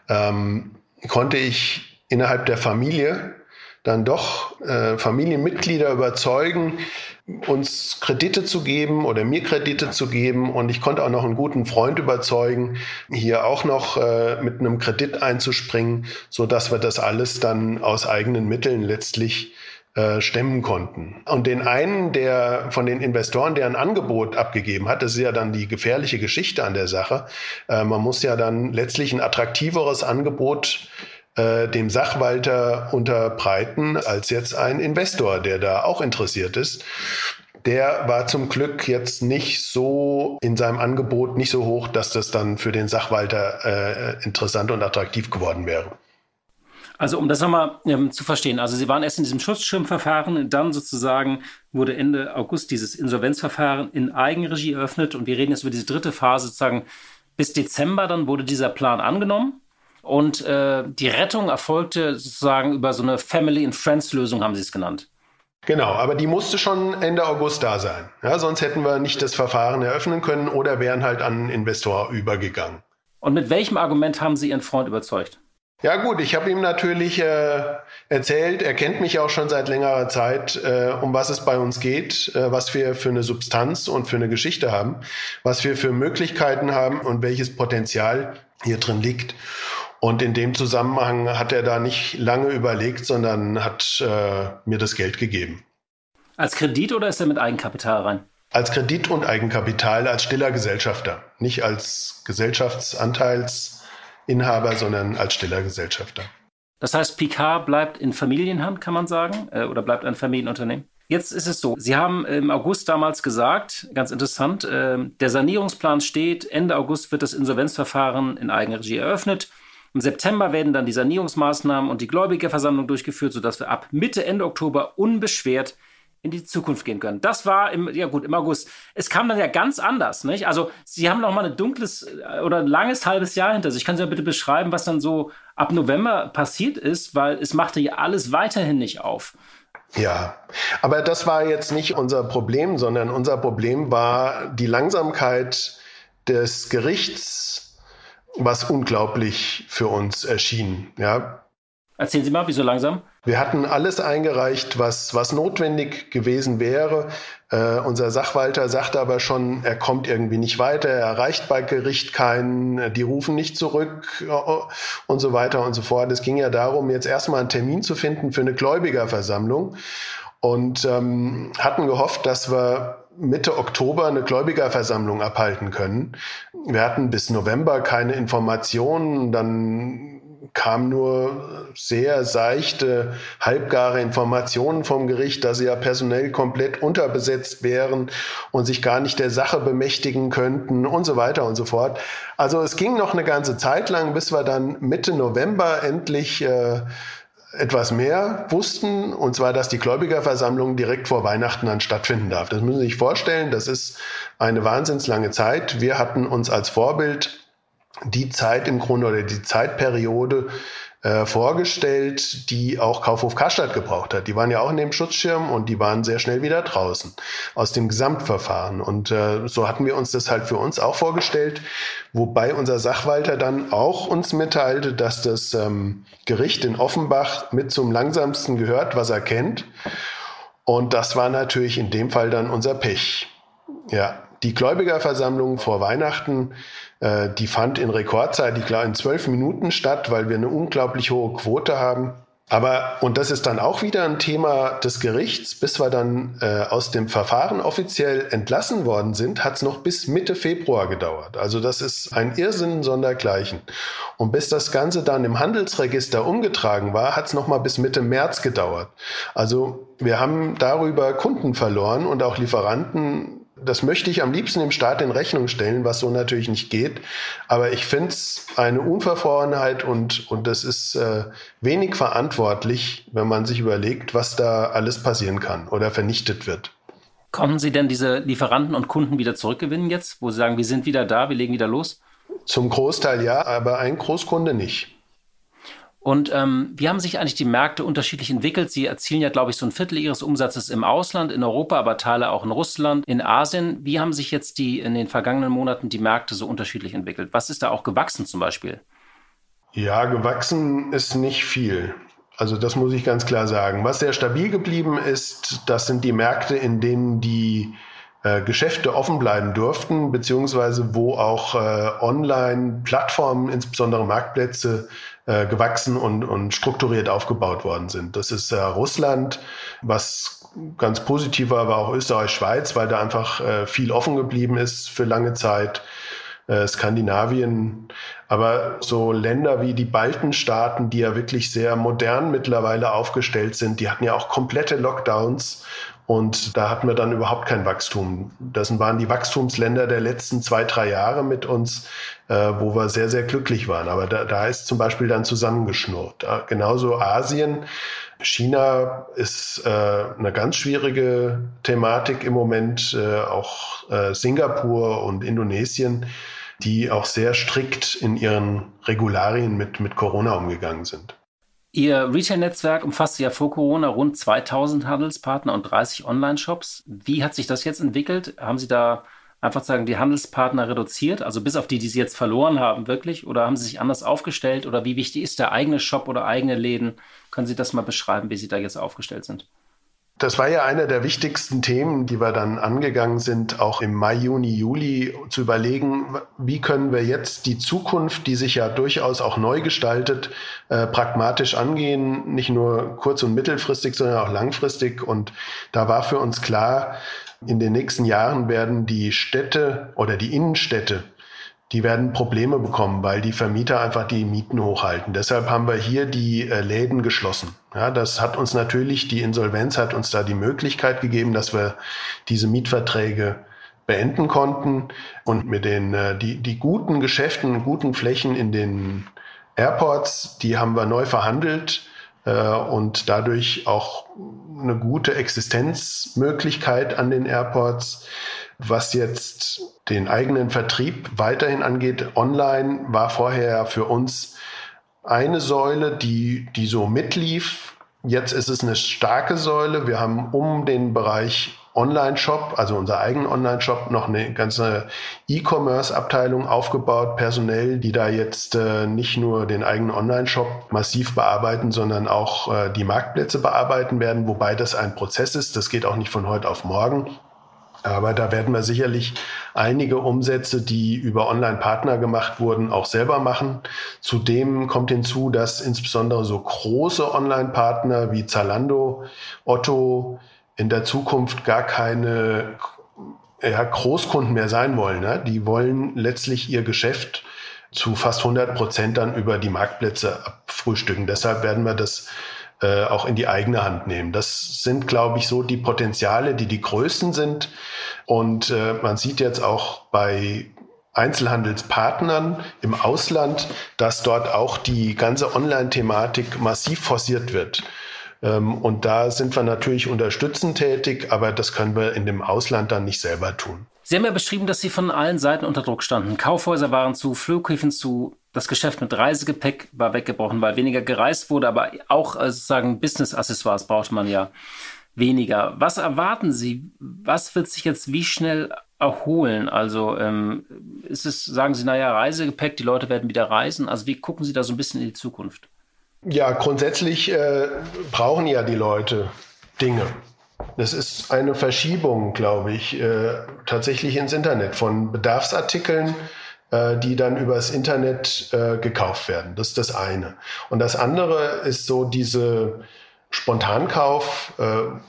ähm, konnte ich innerhalb der Familie dann doch äh, Familienmitglieder überzeugen, uns Kredite zu geben oder mir Kredite zu geben. Und ich konnte auch noch einen guten Freund überzeugen, hier auch noch äh, mit einem Kredit einzuspringen, so dass wir das alles dann aus eigenen Mitteln letztlich äh, stemmen konnten. Und den einen, der von den Investoren, der ein Angebot abgegeben hat, das ist ja dann die gefährliche Geschichte an der Sache. Äh, man muss ja dann letztlich ein attraktiveres Angebot äh, dem Sachwalter unterbreiten als jetzt ein Investor, der da auch interessiert ist. Der war zum Glück jetzt nicht so in seinem Angebot nicht so hoch, dass das dann für den Sachwalter äh, interessant und attraktiv geworden wäre. Also um das nochmal ähm, zu verstehen, also Sie waren erst in diesem Schutzschirmverfahren, dann sozusagen wurde Ende August dieses Insolvenzverfahren in Eigenregie eröffnet und wir reden jetzt über diese dritte Phase sozusagen bis Dezember, dann wurde dieser Plan angenommen. Und äh, die Rettung erfolgte sozusagen über so eine Family and Friends Lösung, haben Sie es genannt. Genau, aber die musste schon Ende August da sein. Ja, sonst hätten wir nicht das Verfahren eröffnen können oder wären halt an einen Investor übergegangen. Und mit welchem Argument haben Sie Ihren Freund überzeugt? Ja gut, ich habe ihm natürlich äh, erzählt, er kennt mich auch schon seit längerer Zeit, äh, um was es bei uns geht, äh, was wir für eine Substanz und für eine Geschichte haben, was wir für Möglichkeiten haben und welches Potenzial hier drin liegt. Und in dem Zusammenhang hat er da nicht lange überlegt, sondern hat äh, mir das Geld gegeben. Als Kredit oder ist er mit Eigenkapital rein? Als Kredit und Eigenkapital, als stiller Gesellschafter. Nicht als Gesellschaftsanteilsinhaber, sondern als stiller Gesellschafter. Das heißt, Picard bleibt in Familienhand, kann man sagen, äh, oder bleibt ein Familienunternehmen? Jetzt ist es so, Sie haben im August damals gesagt, ganz interessant, äh, der Sanierungsplan steht, Ende August wird das Insolvenzverfahren in Eigenregie eröffnet. Im September werden dann die Sanierungsmaßnahmen und die Gläubigerversammlung durchgeführt, sodass wir ab Mitte, Ende Oktober unbeschwert in die Zukunft gehen können. Das war im, ja gut, im August. Es kam dann ja ganz anders, nicht? Also, Sie haben noch mal ein dunkles äh, oder ein langes halbes Jahr hinter sich. Können Sie ja bitte beschreiben, was dann so ab November passiert ist, weil es machte ja alles weiterhin nicht auf. Ja, aber das war jetzt nicht unser Problem, sondern unser Problem war die Langsamkeit des Gerichts was unglaublich für uns erschien. Ja. Erzählen Sie mal, wieso langsam? Wir hatten alles eingereicht, was, was notwendig gewesen wäre. Äh, unser Sachwalter sagte aber schon, er kommt irgendwie nicht weiter, er erreicht bei Gericht keinen, die rufen nicht zurück und so weiter und so fort. Es ging ja darum, jetzt erstmal einen Termin zu finden für eine Gläubigerversammlung und ähm, hatten gehofft, dass wir Mitte Oktober eine Gläubigerversammlung abhalten können. Wir hatten bis November keine Informationen, dann kam nur sehr seichte, halbgare Informationen vom Gericht, dass sie ja personell komplett unterbesetzt wären und sich gar nicht der Sache bemächtigen könnten und so weiter und so fort. Also es ging noch eine ganze Zeit lang, bis wir dann Mitte November endlich äh, etwas mehr wussten, und zwar, dass die Gläubigerversammlung direkt vor Weihnachten dann stattfinden darf. Das müssen Sie sich vorstellen, das ist eine wahnsinnslange Zeit. Wir hatten uns als Vorbild die Zeit im Grunde oder die Zeitperiode äh, vorgestellt, die auch Kaufhof Karstadt gebraucht hat. Die waren ja auch in dem Schutzschirm und die waren sehr schnell wieder draußen aus dem Gesamtverfahren. Und äh, so hatten wir uns das halt für uns auch vorgestellt, wobei unser Sachwalter dann auch uns mitteilte, dass das ähm, Gericht in Offenbach mit zum langsamsten gehört, was er kennt. Und das war natürlich in dem Fall dann unser Pech. Ja, die Gläubigerversammlung vor Weihnachten, äh, die fand in Rekordzeit, ich glaube in zwölf Minuten statt, weil wir eine unglaublich hohe Quote haben. Aber, und das ist dann auch wieder ein Thema des Gerichts, bis wir dann äh, aus dem Verfahren offiziell entlassen worden sind, hat es noch bis Mitte Februar gedauert. Also das ist ein Irrsinn sondergleichen. Und bis das Ganze dann im Handelsregister umgetragen war, hat es noch mal bis Mitte März gedauert. Also wir haben darüber Kunden verloren und auch Lieferanten das möchte ich am liebsten dem Staat in Rechnung stellen, was so natürlich nicht geht. Aber ich finde es eine Unverfrorenheit und, und das ist äh, wenig verantwortlich, wenn man sich überlegt, was da alles passieren kann oder vernichtet wird. Konnten Sie denn diese Lieferanten und Kunden wieder zurückgewinnen jetzt, wo Sie sagen, wir sind wieder da, wir legen wieder los? Zum Großteil ja, aber ein Großkunde nicht. Und ähm, wie haben sich eigentlich die Märkte unterschiedlich entwickelt? Sie erzielen ja, glaube ich, so ein Viertel Ihres Umsatzes im Ausland, in Europa, aber Teile auch in Russland, in Asien. Wie haben sich jetzt die in den vergangenen Monaten die Märkte so unterschiedlich entwickelt? Was ist da auch gewachsen zum Beispiel? Ja, gewachsen ist nicht viel. Also das muss ich ganz klar sagen. Was sehr stabil geblieben ist, das sind die Märkte, in denen die äh, Geschäfte offen bleiben durften, beziehungsweise wo auch äh, Online-Plattformen, insbesondere Marktplätze, äh, gewachsen und, und strukturiert aufgebaut worden sind. Das ist äh, Russland, was ganz positiv war, aber auch Österreich, Schweiz, weil da einfach äh, viel offen geblieben ist für lange Zeit. Äh, Skandinavien, aber so Länder wie die Baltenstaaten, die ja wirklich sehr modern mittlerweile aufgestellt sind, die hatten ja auch komplette Lockdowns und da hatten wir dann überhaupt kein Wachstum. Das waren die Wachstumsländer der letzten zwei, drei Jahre mit uns, äh, wo wir sehr, sehr glücklich waren. Aber da, da ist zum Beispiel dann zusammengeschnurrt. Äh, genauso Asien. China ist äh, eine ganz schwierige Thematik im Moment. Äh, auch äh, Singapur und Indonesien, die auch sehr strikt in ihren Regularien mit, mit Corona umgegangen sind. Ihr Retail-Netzwerk umfasste ja vor Corona rund 2000 Handelspartner und 30 Online-Shops. Wie hat sich das jetzt entwickelt? Haben Sie da einfach sagen, die Handelspartner reduziert, also bis auf die, die Sie jetzt verloren haben, wirklich? Oder haben Sie sich anders aufgestellt? Oder wie wichtig ist der eigene Shop oder eigene Läden? Können Sie das mal beschreiben, wie Sie da jetzt aufgestellt sind? Das war ja einer der wichtigsten Themen, die wir dann angegangen sind, auch im Mai, Juni, Juli zu überlegen, wie können wir jetzt die Zukunft, die sich ja durchaus auch neu gestaltet, äh, pragmatisch angehen, nicht nur kurz- und mittelfristig, sondern auch langfristig. Und da war für uns klar, in den nächsten Jahren werden die Städte oder die Innenstädte die werden Probleme bekommen, weil die Vermieter einfach die Mieten hochhalten. Deshalb haben wir hier die äh, Läden geschlossen. Ja, das hat uns natürlich, die Insolvenz hat uns da die Möglichkeit gegeben, dass wir diese Mietverträge beenden konnten und mit den äh, die, die guten Geschäften, guten Flächen in den Airports, die haben wir neu verhandelt äh, und dadurch auch eine gute Existenzmöglichkeit an den Airports. Was jetzt den eigenen Vertrieb weiterhin angeht, online war vorher für uns eine Säule, die, die so mitlief. Jetzt ist es eine starke Säule. Wir haben um den Bereich Online-Shop, also unser eigenen Online-Shop, noch eine ganze E-Commerce-Abteilung aufgebaut, personell, die da jetzt äh, nicht nur den eigenen Online-Shop massiv bearbeiten, sondern auch äh, die Marktplätze bearbeiten werden, wobei das ein Prozess ist. Das geht auch nicht von heute auf morgen. Aber da werden wir sicherlich einige Umsätze, die über Online-Partner gemacht wurden, auch selber machen. Zudem kommt hinzu, dass insbesondere so große Online-Partner wie Zalando, Otto in der Zukunft gar keine ja, Großkunden mehr sein wollen. Ne? Die wollen letztlich ihr Geschäft zu fast 100 Prozent dann über die Marktplätze abfrühstücken. Deshalb werden wir das äh, auch in die eigene Hand nehmen. Das sind, glaube ich, so die Potenziale, die die größten sind. Und äh, man sieht jetzt auch bei Einzelhandelspartnern im Ausland, dass dort auch die ganze Online-Thematik massiv forciert wird. Ähm, und da sind wir natürlich unterstützend tätig, aber das können wir in dem Ausland dann nicht selber tun. Sie haben ja beschrieben, dass Sie von allen Seiten unter Druck standen. Kaufhäuser waren zu, Flughäfen zu, Das Geschäft mit Reisegepäck war weggebrochen, weil weniger gereist wurde, aber auch äh, sozusagen Business-Accessoires braucht man ja weniger. Was erwarten Sie? Was wird sich jetzt wie schnell erholen? Also ähm, ist es, sagen Sie, naja, Reisegepäck, die Leute werden wieder reisen. Also wie gucken Sie da so ein bisschen in die Zukunft? Ja, grundsätzlich äh, brauchen ja die Leute Dinge. Das ist eine Verschiebung, glaube ich, äh, tatsächlich ins Internet von Bedarfsartikeln die dann übers Internet äh, gekauft werden. Das ist das eine. Und das andere ist so diese Spontankauf, äh,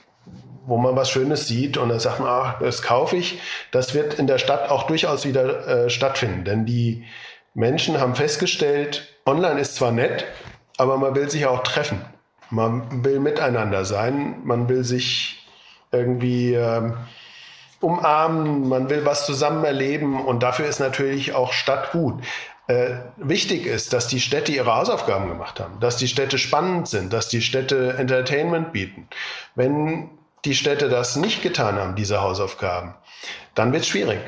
wo man was Schönes sieht und dann sagt man, ach, das kaufe ich. Das wird in der Stadt auch durchaus wieder äh, stattfinden, denn die Menschen haben festgestellt, online ist zwar nett, aber man will sich auch treffen. Man will miteinander sein, man will sich irgendwie äh, umarmen, man will was zusammen erleben und dafür ist natürlich auch Stadt gut. Äh, wichtig ist, dass die Städte ihre Hausaufgaben gemacht haben, dass die Städte spannend sind, dass die Städte Entertainment bieten. Wenn die Städte das nicht getan haben, diese Hausaufgaben, dann wird es schwierig.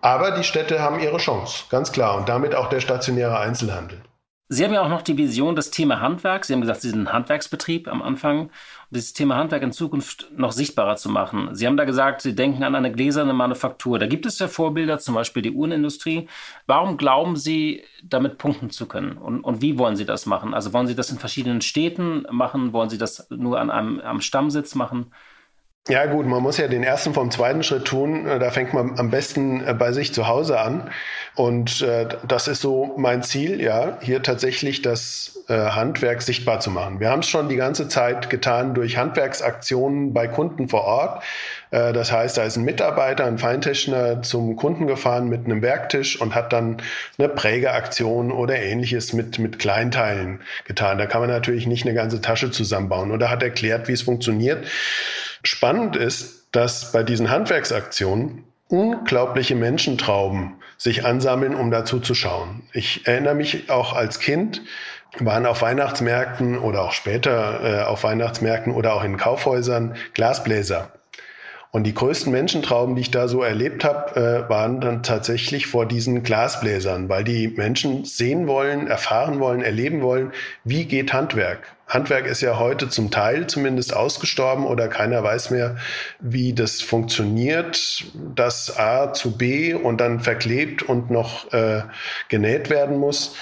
Aber die Städte haben ihre Chance, ganz klar, und damit auch der stationäre Einzelhandel. Sie haben ja auch noch die Vision, das Thema Handwerk. Sie haben gesagt, Sie sind ein Handwerksbetrieb am Anfang. Und dieses Thema Handwerk in Zukunft noch sichtbarer zu machen. Sie haben da gesagt, Sie denken an eine gläserne Manufaktur. Da gibt es ja Vorbilder, zum Beispiel die Uhrenindustrie. Warum glauben Sie, damit punkten zu können? Und, und wie wollen Sie das machen? Also wollen Sie das in verschiedenen Städten machen? Wollen Sie das nur an einem am Stammsitz machen? Ja gut, man muss ja den ersten vom zweiten Schritt tun. Äh, da fängt man am besten äh, bei sich zu Hause an. Und äh, das ist so mein Ziel, ja, hier tatsächlich das äh, Handwerk sichtbar zu machen. Wir haben es schon die ganze Zeit getan durch Handwerksaktionen bei Kunden vor Ort. Äh, das heißt, da ist ein Mitarbeiter, ein Feintechner zum Kunden gefahren mit einem Werktisch und hat dann eine Prägeaktion oder ähnliches mit, mit Kleinteilen getan. Da kann man natürlich nicht eine ganze Tasche zusammenbauen oder hat erklärt, wie es funktioniert. Spannend ist, dass bei diesen Handwerksaktionen unglaubliche Menschentrauben sich ansammeln, um dazu zu schauen. Ich erinnere mich auch als Kind, waren auf Weihnachtsmärkten oder auch später äh, auf Weihnachtsmärkten oder auch in Kaufhäusern Glasbläser. Und die größten Menschentrauben, die ich da so erlebt habe, äh, waren dann tatsächlich vor diesen Glasbläsern, weil die Menschen sehen wollen, erfahren wollen, erleben wollen, wie geht Handwerk. Handwerk ist ja heute zum Teil zumindest ausgestorben oder keiner weiß mehr, wie das funktioniert, dass A zu B und dann verklebt und noch äh, genäht werden muss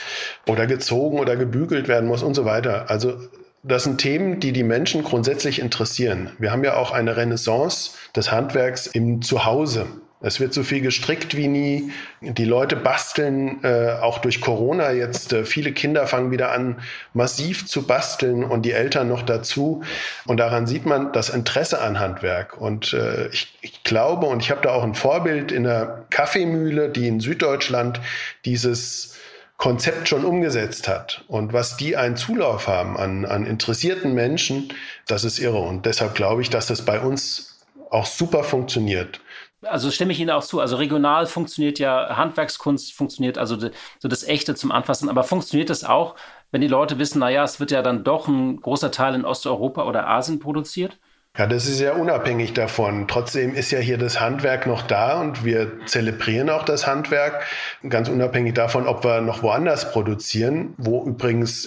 oder gezogen oder gebügelt werden muss und so weiter. Also das sind Themen, die die Menschen grundsätzlich interessieren. Wir haben ja auch eine Renaissance des Handwerks im Zuhause. Es wird so viel gestrickt wie nie. Die Leute basteln, äh, auch durch Corona jetzt. Äh, viele Kinder fangen wieder an, massiv zu basteln und die Eltern noch dazu. Und daran sieht man das Interesse an Handwerk. Und äh, ich, ich glaube, und ich habe da auch ein Vorbild in der Kaffeemühle, die in Süddeutschland dieses Konzept schon umgesetzt hat und was die einen Zulauf haben an, an interessierten Menschen, das ist irre. Und deshalb glaube ich, dass das bei uns auch super funktioniert. Also stimme ich Ihnen auch zu. Also regional funktioniert ja, Handwerkskunst funktioniert, also so das Echte zum Anfassen. Aber funktioniert das auch, wenn die Leute wissen, naja, es wird ja dann doch ein großer Teil in Osteuropa oder Asien produziert? Ja, das ist ja unabhängig davon. Trotzdem ist ja hier das Handwerk noch da und wir zelebrieren auch das Handwerk, ganz unabhängig davon, ob wir noch woanders produzieren, wo übrigens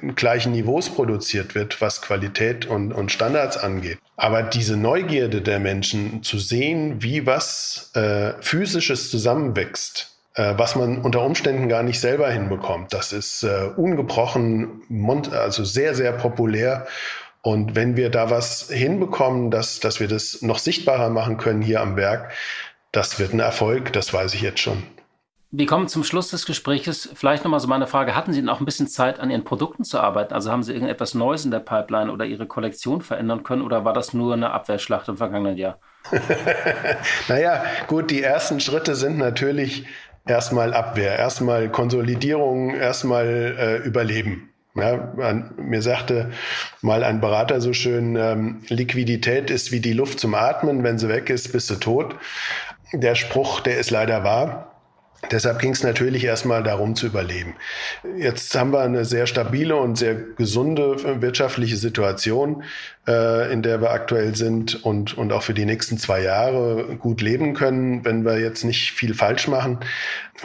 in gleichen Niveaus produziert wird, was Qualität und, und Standards angeht. Aber diese Neugierde der Menschen zu sehen, wie was äh, physisches zusammenwächst, äh, was man unter Umständen gar nicht selber hinbekommt, das ist äh, ungebrochen, also sehr, sehr populär und wenn wir da was hinbekommen, dass, dass wir das noch sichtbarer machen können hier am Werk, das wird ein Erfolg, das weiß ich jetzt schon. Wir kommen zum Schluss des Gesprächs. Vielleicht nochmal so meine Frage. Hatten Sie denn auch ein bisschen Zeit, an Ihren Produkten zu arbeiten? Also haben Sie irgendetwas Neues in der Pipeline oder Ihre Kollektion verändern können oder war das nur eine Abwehrschlacht im vergangenen Jahr? naja, gut, die ersten Schritte sind natürlich erstmal Abwehr, erstmal Konsolidierung, erstmal äh, Überleben. Ja, man, mir sagte mal ein Berater so schön, ähm, Liquidität ist wie die Luft zum Atmen, wenn sie weg ist, bist du tot. Der Spruch, der ist leider wahr. Deshalb ging es natürlich erstmal darum zu überleben. Jetzt haben wir eine sehr stabile und sehr gesunde wirtschaftliche Situation, äh, in der wir aktuell sind und, und auch für die nächsten zwei Jahre gut leben können, wenn wir jetzt nicht viel falsch machen.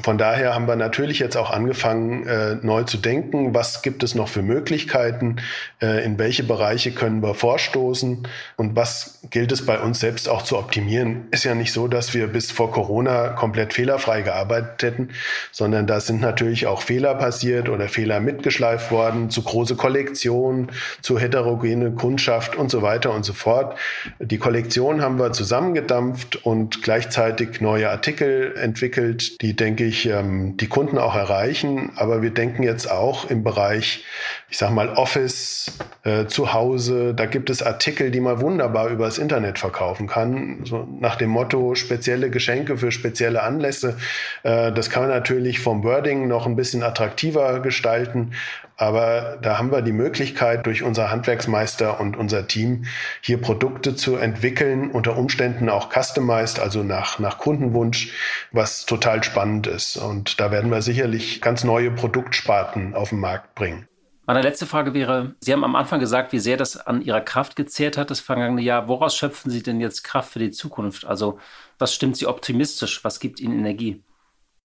Von daher haben wir natürlich jetzt auch angefangen, äh, neu zu denken. Was gibt es noch für Möglichkeiten? Äh, in welche Bereiche können wir vorstoßen? Und was gilt es bei uns selbst auch zu optimieren? Ist ja nicht so, dass wir bis vor Corona komplett fehlerfrei gearbeitet hätten, sondern da sind natürlich auch Fehler passiert oder Fehler mitgeschleift worden, zu große Kollektionen, zu heterogene Kundschaft und so weiter und so fort. Die Kollektion haben wir zusammengedampft und gleichzeitig neue Artikel entwickelt, die, denke ich, ähm, die Kunden auch erreichen. Aber wir denken jetzt auch im Bereich, ich sage mal, Office, äh, zu Hause. Da gibt es Artikel, die man wunderbar übers Internet verkaufen kann. So nach dem Motto spezielle Geschenke für spezielle Anlässe. Äh, das kann man natürlich vom Wording noch ein bisschen attraktiver gestalten. Aber da haben wir die Möglichkeit, durch unser Handwerksmeister und unser Team hier Produkte zu entwickeln, unter Umständen auch customized, also nach, nach Kundenwunsch, was total spannend ist. Und da werden wir sicherlich ganz neue Produktsparten auf den Markt bringen. Meine letzte Frage wäre, Sie haben am Anfang gesagt, wie sehr das an Ihrer Kraft gezehrt hat, das vergangene Jahr. Woraus schöpfen Sie denn jetzt Kraft für die Zukunft? Also was stimmt Sie optimistisch? Was gibt Ihnen Energie?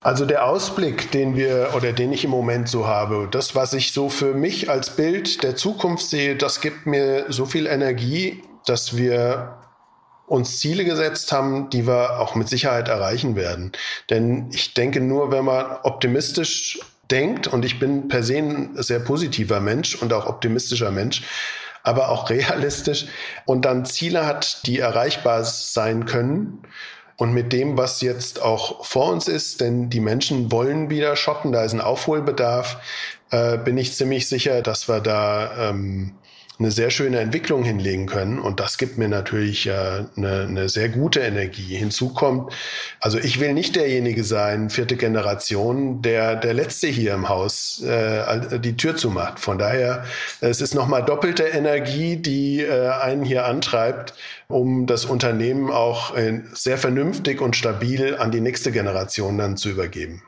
Also der Ausblick, den wir oder den ich im Moment so habe, das, was ich so für mich als Bild der Zukunft sehe, das gibt mir so viel Energie, dass wir uns Ziele gesetzt haben, die wir auch mit Sicherheit erreichen werden. Denn ich denke nur, wenn man optimistisch denkt, und ich bin per se ein sehr positiver Mensch und auch optimistischer Mensch, aber auch realistisch und dann Ziele hat, die erreichbar sein können und mit dem, was jetzt auch vor uns ist, denn die Menschen wollen wieder shoppen, da ist ein Aufholbedarf, äh, bin ich ziemlich sicher, dass wir da ähm, eine sehr schöne Entwicklung hinlegen können. Und das gibt mir natürlich äh, eine, eine sehr gute Energie. Hinzu kommt, also ich will nicht derjenige sein, vierte Generation, der der Letzte hier im Haus äh, die Tür zumacht. Von daher, es ist nochmal doppelte Energie, die äh, einen hier antreibt, um das Unternehmen auch äh, sehr vernünftig und stabil an die nächste Generation dann zu übergeben.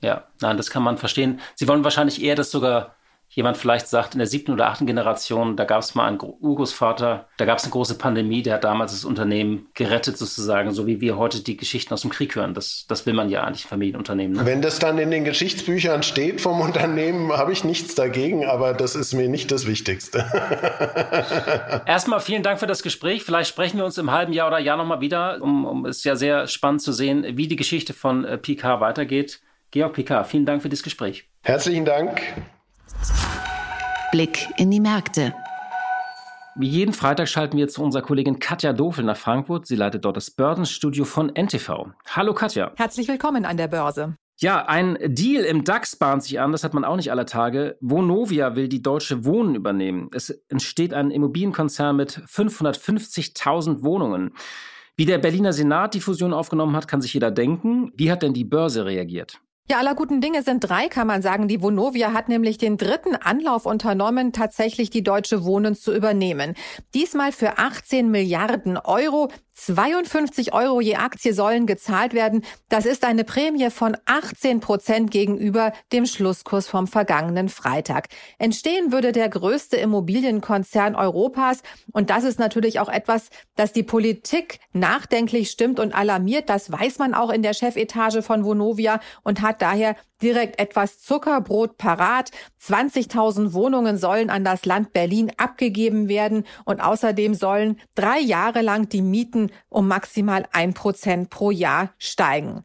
Ja, nein, das kann man verstehen. Sie wollen wahrscheinlich eher das sogar jemand vielleicht sagt, in der siebten oder achten Generation, da gab es mal einen Urgroßvater, da gab es eine große Pandemie, der hat damals das Unternehmen gerettet sozusagen, so wie wir heute die Geschichten aus dem Krieg hören. Das, das will man ja eigentlich Familienunternehmen. Ne? Wenn das dann in den Geschichtsbüchern steht vom Unternehmen, habe ich nichts dagegen, aber das ist mir nicht das Wichtigste. Erstmal vielen Dank für das Gespräch. Vielleicht sprechen wir uns im halben Jahr oder Jahr nochmal wieder. Um, um ist ja sehr spannend zu sehen, wie die Geschichte von äh, Picard weitergeht. Georg Picard, vielen Dank für das Gespräch. Herzlichen Dank. Blick in die Märkte. Wie jeden Freitag schalten wir zu unserer Kollegin Katja Dofel nach Frankfurt. Sie leitet dort das Börsenstudio von NTV. Hallo Katja. Herzlich willkommen an der Börse. Ja, ein Deal im DAX bahnt sich an, das hat man auch nicht aller Tage. Vonovia will die Deutsche Wohnen übernehmen. Es entsteht ein Immobilienkonzern mit 550.000 Wohnungen. Wie der Berliner Senat die Fusion aufgenommen hat, kann sich jeder denken. Wie hat denn die Börse reagiert? Ja, aller guten Dinge sind drei, kann man sagen. Die Vonovia hat nämlich den dritten Anlauf unternommen, tatsächlich die Deutsche Wohnen zu übernehmen. Diesmal für 18 Milliarden Euro. 52 Euro je Aktie sollen gezahlt werden. Das ist eine Prämie von 18 Prozent gegenüber dem Schlusskurs vom vergangenen Freitag. Entstehen würde der größte Immobilienkonzern Europas. Und das ist natürlich auch etwas, das die Politik nachdenklich stimmt und alarmiert. Das weiß man auch in der Chefetage von Vonovia und hat daher direkt etwas Zuckerbrot parat. 20.000 Wohnungen sollen an das Land Berlin abgegeben werden und außerdem sollen drei Jahre lang die Mieten um maximal ein Prozent pro Jahr steigen.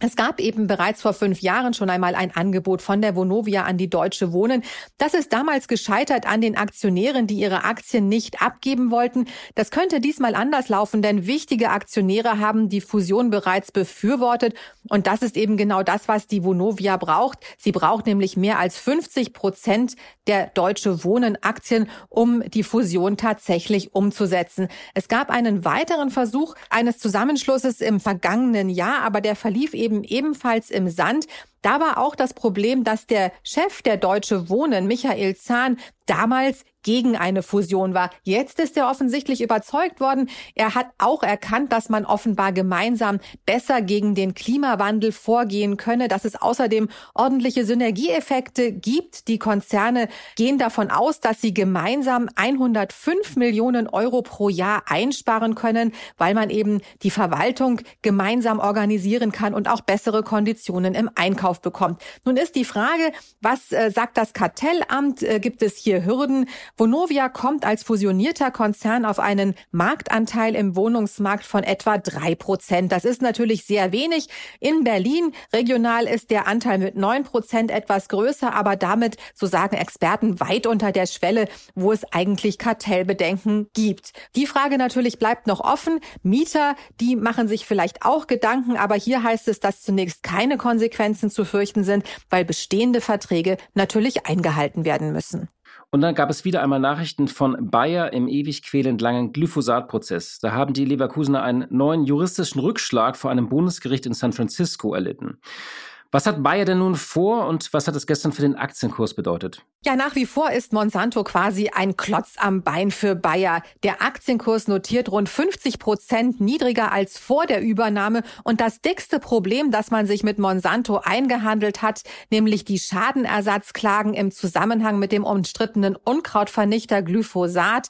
Es gab eben bereits vor fünf Jahren schon einmal ein Angebot von der Vonovia an die Deutsche Wohnen. Das ist damals gescheitert an den Aktionären, die ihre Aktien nicht abgeben wollten. Das könnte diesmal anders laufen, denn wichtige Aktionäre haben die Fusion bereits befürwortet. Und das ist eben genau das, was die Vonovia braucht. Sie braucht nämlich mehr als 50 Prozent der Deutsche Wohnen Aktien, um die Fusion tatsächlich umzusetzen. Es gab einen weiteren Versuch eines Zusammenschlusses im vergangenen Jahr, aber der verlief eben ebenfalls im Sand. Da war auch das Problem, dass der Chef der Deutsche Wohnen, Michael Zahn, damals gegen eine Fusion war. Jetzt ist er offensichtlich überzeugt worden. Er hat auch erkannt, dass man offenbar gemeinsam besser gegen den Klimawandel vorgehen könne, dass es außerdem ordentliche Synergieeffekte gibt. Die Konzerne gehen davon aus, dass sie gemeinsam 105 Millionen Euro pro Jahr einsparen können, weil man eben die Verwaltung gemeinsam organisieren kann und auch bessere Konditionen im Einkauf bekommt. Nun ist die Frage, was äh, sagt das Kartellamt? Äh, gibt es hier Hürden? Vonovia kommt als fusionierter Konzern auf einen Marktanteil im Wohnungsmarkt von etwa drei Prozent. Das ist natürlich sehr wenig. In Berlin regional ist der Anteil mit neun Prozent etwas größer, aber damit, so sagen Experten, weit unter der Schwelle, wo es eigentlich Kartellbedenken gibt. Die Frage natürlich bleibt noch offen. Mieter, die machen sich vielleicht auch Gedanken, aber hier heißt es, dass zunächst keine Konsequenzen zu fürchten sind, weil bestehende Verträge natürlich eingehalten werden müssen. Und dann gab es wieder einmal Nachrichten von Bayer im ewig quälend langen Glyphosat-Prozess. Da haben die Leverkusener einen neuen juristischen Rückschlag vor einem Bundesgericht in San Francisco erlitten. Was hat Bayer denn nun vor und was hat es gestern für den Aktienkurs bedeutet? Ja, nach wie vor ist Monsanto quasi ein Klotz am Bein für Bayer. Der Aktienkurs notiert rund 50 Prozent niedriger als vor der Übernahme. Und das dickste Problem, das man sich mit Monsanto eingehandelt hat, nämlich die Schadenersatzklagen im Zusammenhang mit dem umstrittenen Unkrautvernichter Glyphosat,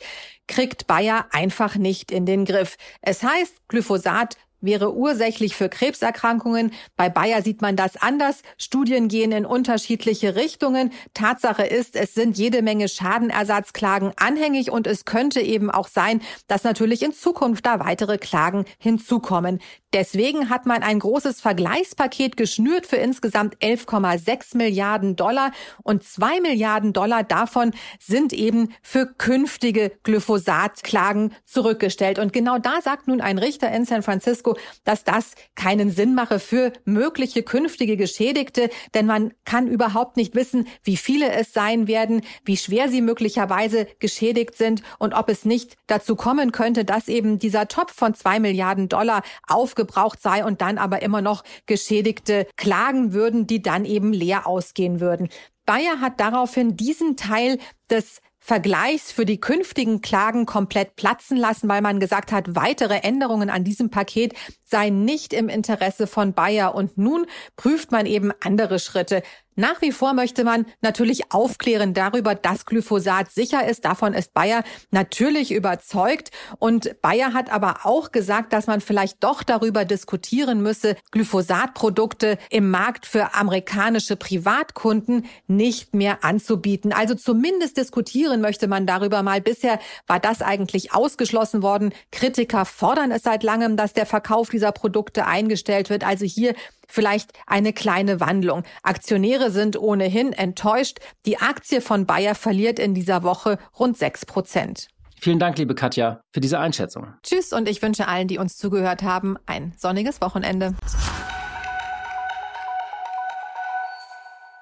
kriegt Bayer einfach nicht in den Griff. Es heißt, Glyphosat wäre ursächlich für Krebserkrankungen. Bei Bayer sieht man das anders. Studien gehen in unterschiedliche Richtungen. Tatsache ist, es sind jede Menge Schadenersatzklagen anhängig und es könnte eben auch sein, dass natürlich in Zukunft da weitere Klagen hinzukommen. Deswegen hat man ein großes Vergleichspaket geschnürt für insgesamt 11,6 Milliarden Dollar und zwei Milliarden Dollar davon sind eben für künftige Glyphosatklagen zurückgestellt. Und genau da sagt nun ein Richter in San Francisco, dass das keinen Sinn mache für mögliche künftige Geschädigte, denn man kann überhaupt nicht wissen, wie viele es sein werden, wie schwer sie möglicherweise geschädigt sind und ob es nicht dazu kommen könnte, dass eben dieser Topf von zwei Milliarden Dollar aufgebraucht sei und dann aber immer noch Geschädigte klagen würden, die dann eben leer ausgehen würden. Bayer hat daraufhin diesen Teil des Vergleichs für die künftigen Klagen komplett platzen lassen, weil man gesagt hat, weitere Änderungen an diesem Paket seien nicht im Interesse von Bayer. Und nun prüft man eben andere Schritte. Nach wie vor möchte man natürlich aufklären darüber, dass Glyphosat sicher ist. Davon ist Bayer natürlich überzeugt. Und Bayer hat aber auch gesagt, dass man vielleicht doch darüber diskutieren müsse, Glyphosatprodukte im Markt für amerikanische Privatkunden nicht mehr anzubieten. Also zumindest diskutieren möchte man darüber mal. Bisher war das eigentlich ausgeschlossen worden. Kritiker fordern es seit langem, dass der Verkauf dieser Produkte eingestellt wird. Also hier vielleicht eine kleine Wandlung. Aktionäre sind ohnehin enttäuscht. Die Aktie von Bayer verliert in dieser Woche rund sechs Prozent. Vielen Dank, liebe Katja, für diese Einschätzung. Tschüss und ich wünsche allen, die uns zugehört haben, ein sonniges Wochenende.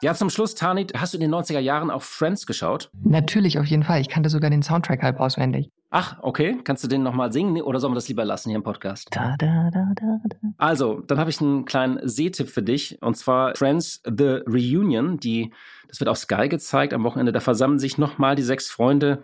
Ja, zum Schluss, Tanit, hast du in den 90er Jahren auch Friends geschaut? Natürlich, auf jeden Fall. Ich kannte sogar den Soundtrack halb auswendig. Ach, okay. Kannst du den nochmal singen oder sollen wir das lieber lassen hier im Podcast? Da, da, da, da, da. Also, dann habe ich einen kleinen Sehtipp für dich. Und zwar Friends The Reunion. Die, das wird auf Sky gezeigt am Wochenende. Da versammeln sich nochmal die sechs Freunde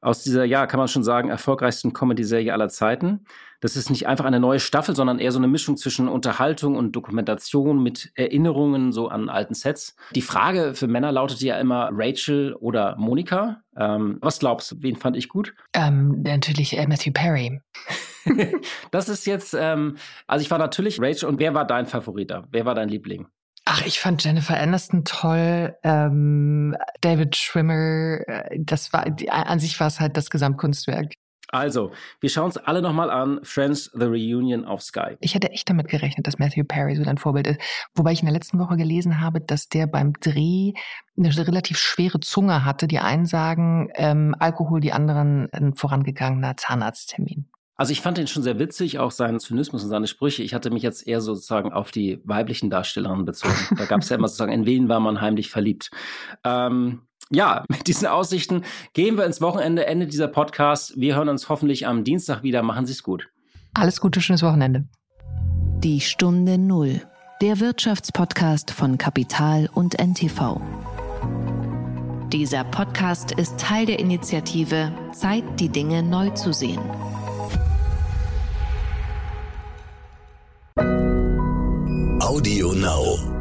aus dieser, ja, kann man schon sagen, erfolgreichsten Comedy-Serie aller Zeiten. Das ist nicht einfach eine neue Staffel, sondern eher so eine Mischung zwischen Unterhaltung und Dokumentation mit Erinnerungen so an alten Sets. Die Frage für Männer lautet ja immer Rachel oder Monika. Ähm, was glaubst du, wen fand ich gut? Ähm, natürlich äh, Matthew Perry. das ist jetzt, ähm, also ich war natürlich Rachel und wer war dein Favorit da? Wer war dein Liebling? Ach, ich fand Jennifer Aniston toll, ähm, David Schwimmer, äh, das war, an sich war es halt das Gesamtkunstwerk. Also, wir schauen uns alle nochmal an. Friends The Reunion auf Sky. Ich hätte echt damit gerechnet, dass Matthew Perry so dein Vorbild ist. Wobei ich in der letzten Woche gelesen habe, dass der beim Dreh eine relativ schwere Zunge hatte. Die einen sagen ähm, Alkohol, die anderen ein vorangegangener Zahnarzttermin. Also ich fand ihn schon sehr witzig, auch seinen Zynismus und seine Sprüche. Ich hatte mich jetzt eher sozusagen auf die weiblichen Darstellerinnen bezogen. Da gab es ja immer sozusagen, in wen war man heimlich verliebt. Ähm, ja, mit diesen Aussichten gehen wir ins Wochenende, Ende dieser Podcast. Wir hören uns hoffentlich am Dienstag wieder. Machen Sie es gut. Alles Gute, schönes Wochenende. Die Stunde Null. der Wirtschaftspodcast von Kapital und NTV. Dieser Podcast ist Teil der Initiative Zeit, die Dinge neu zu sehen. Audio Now.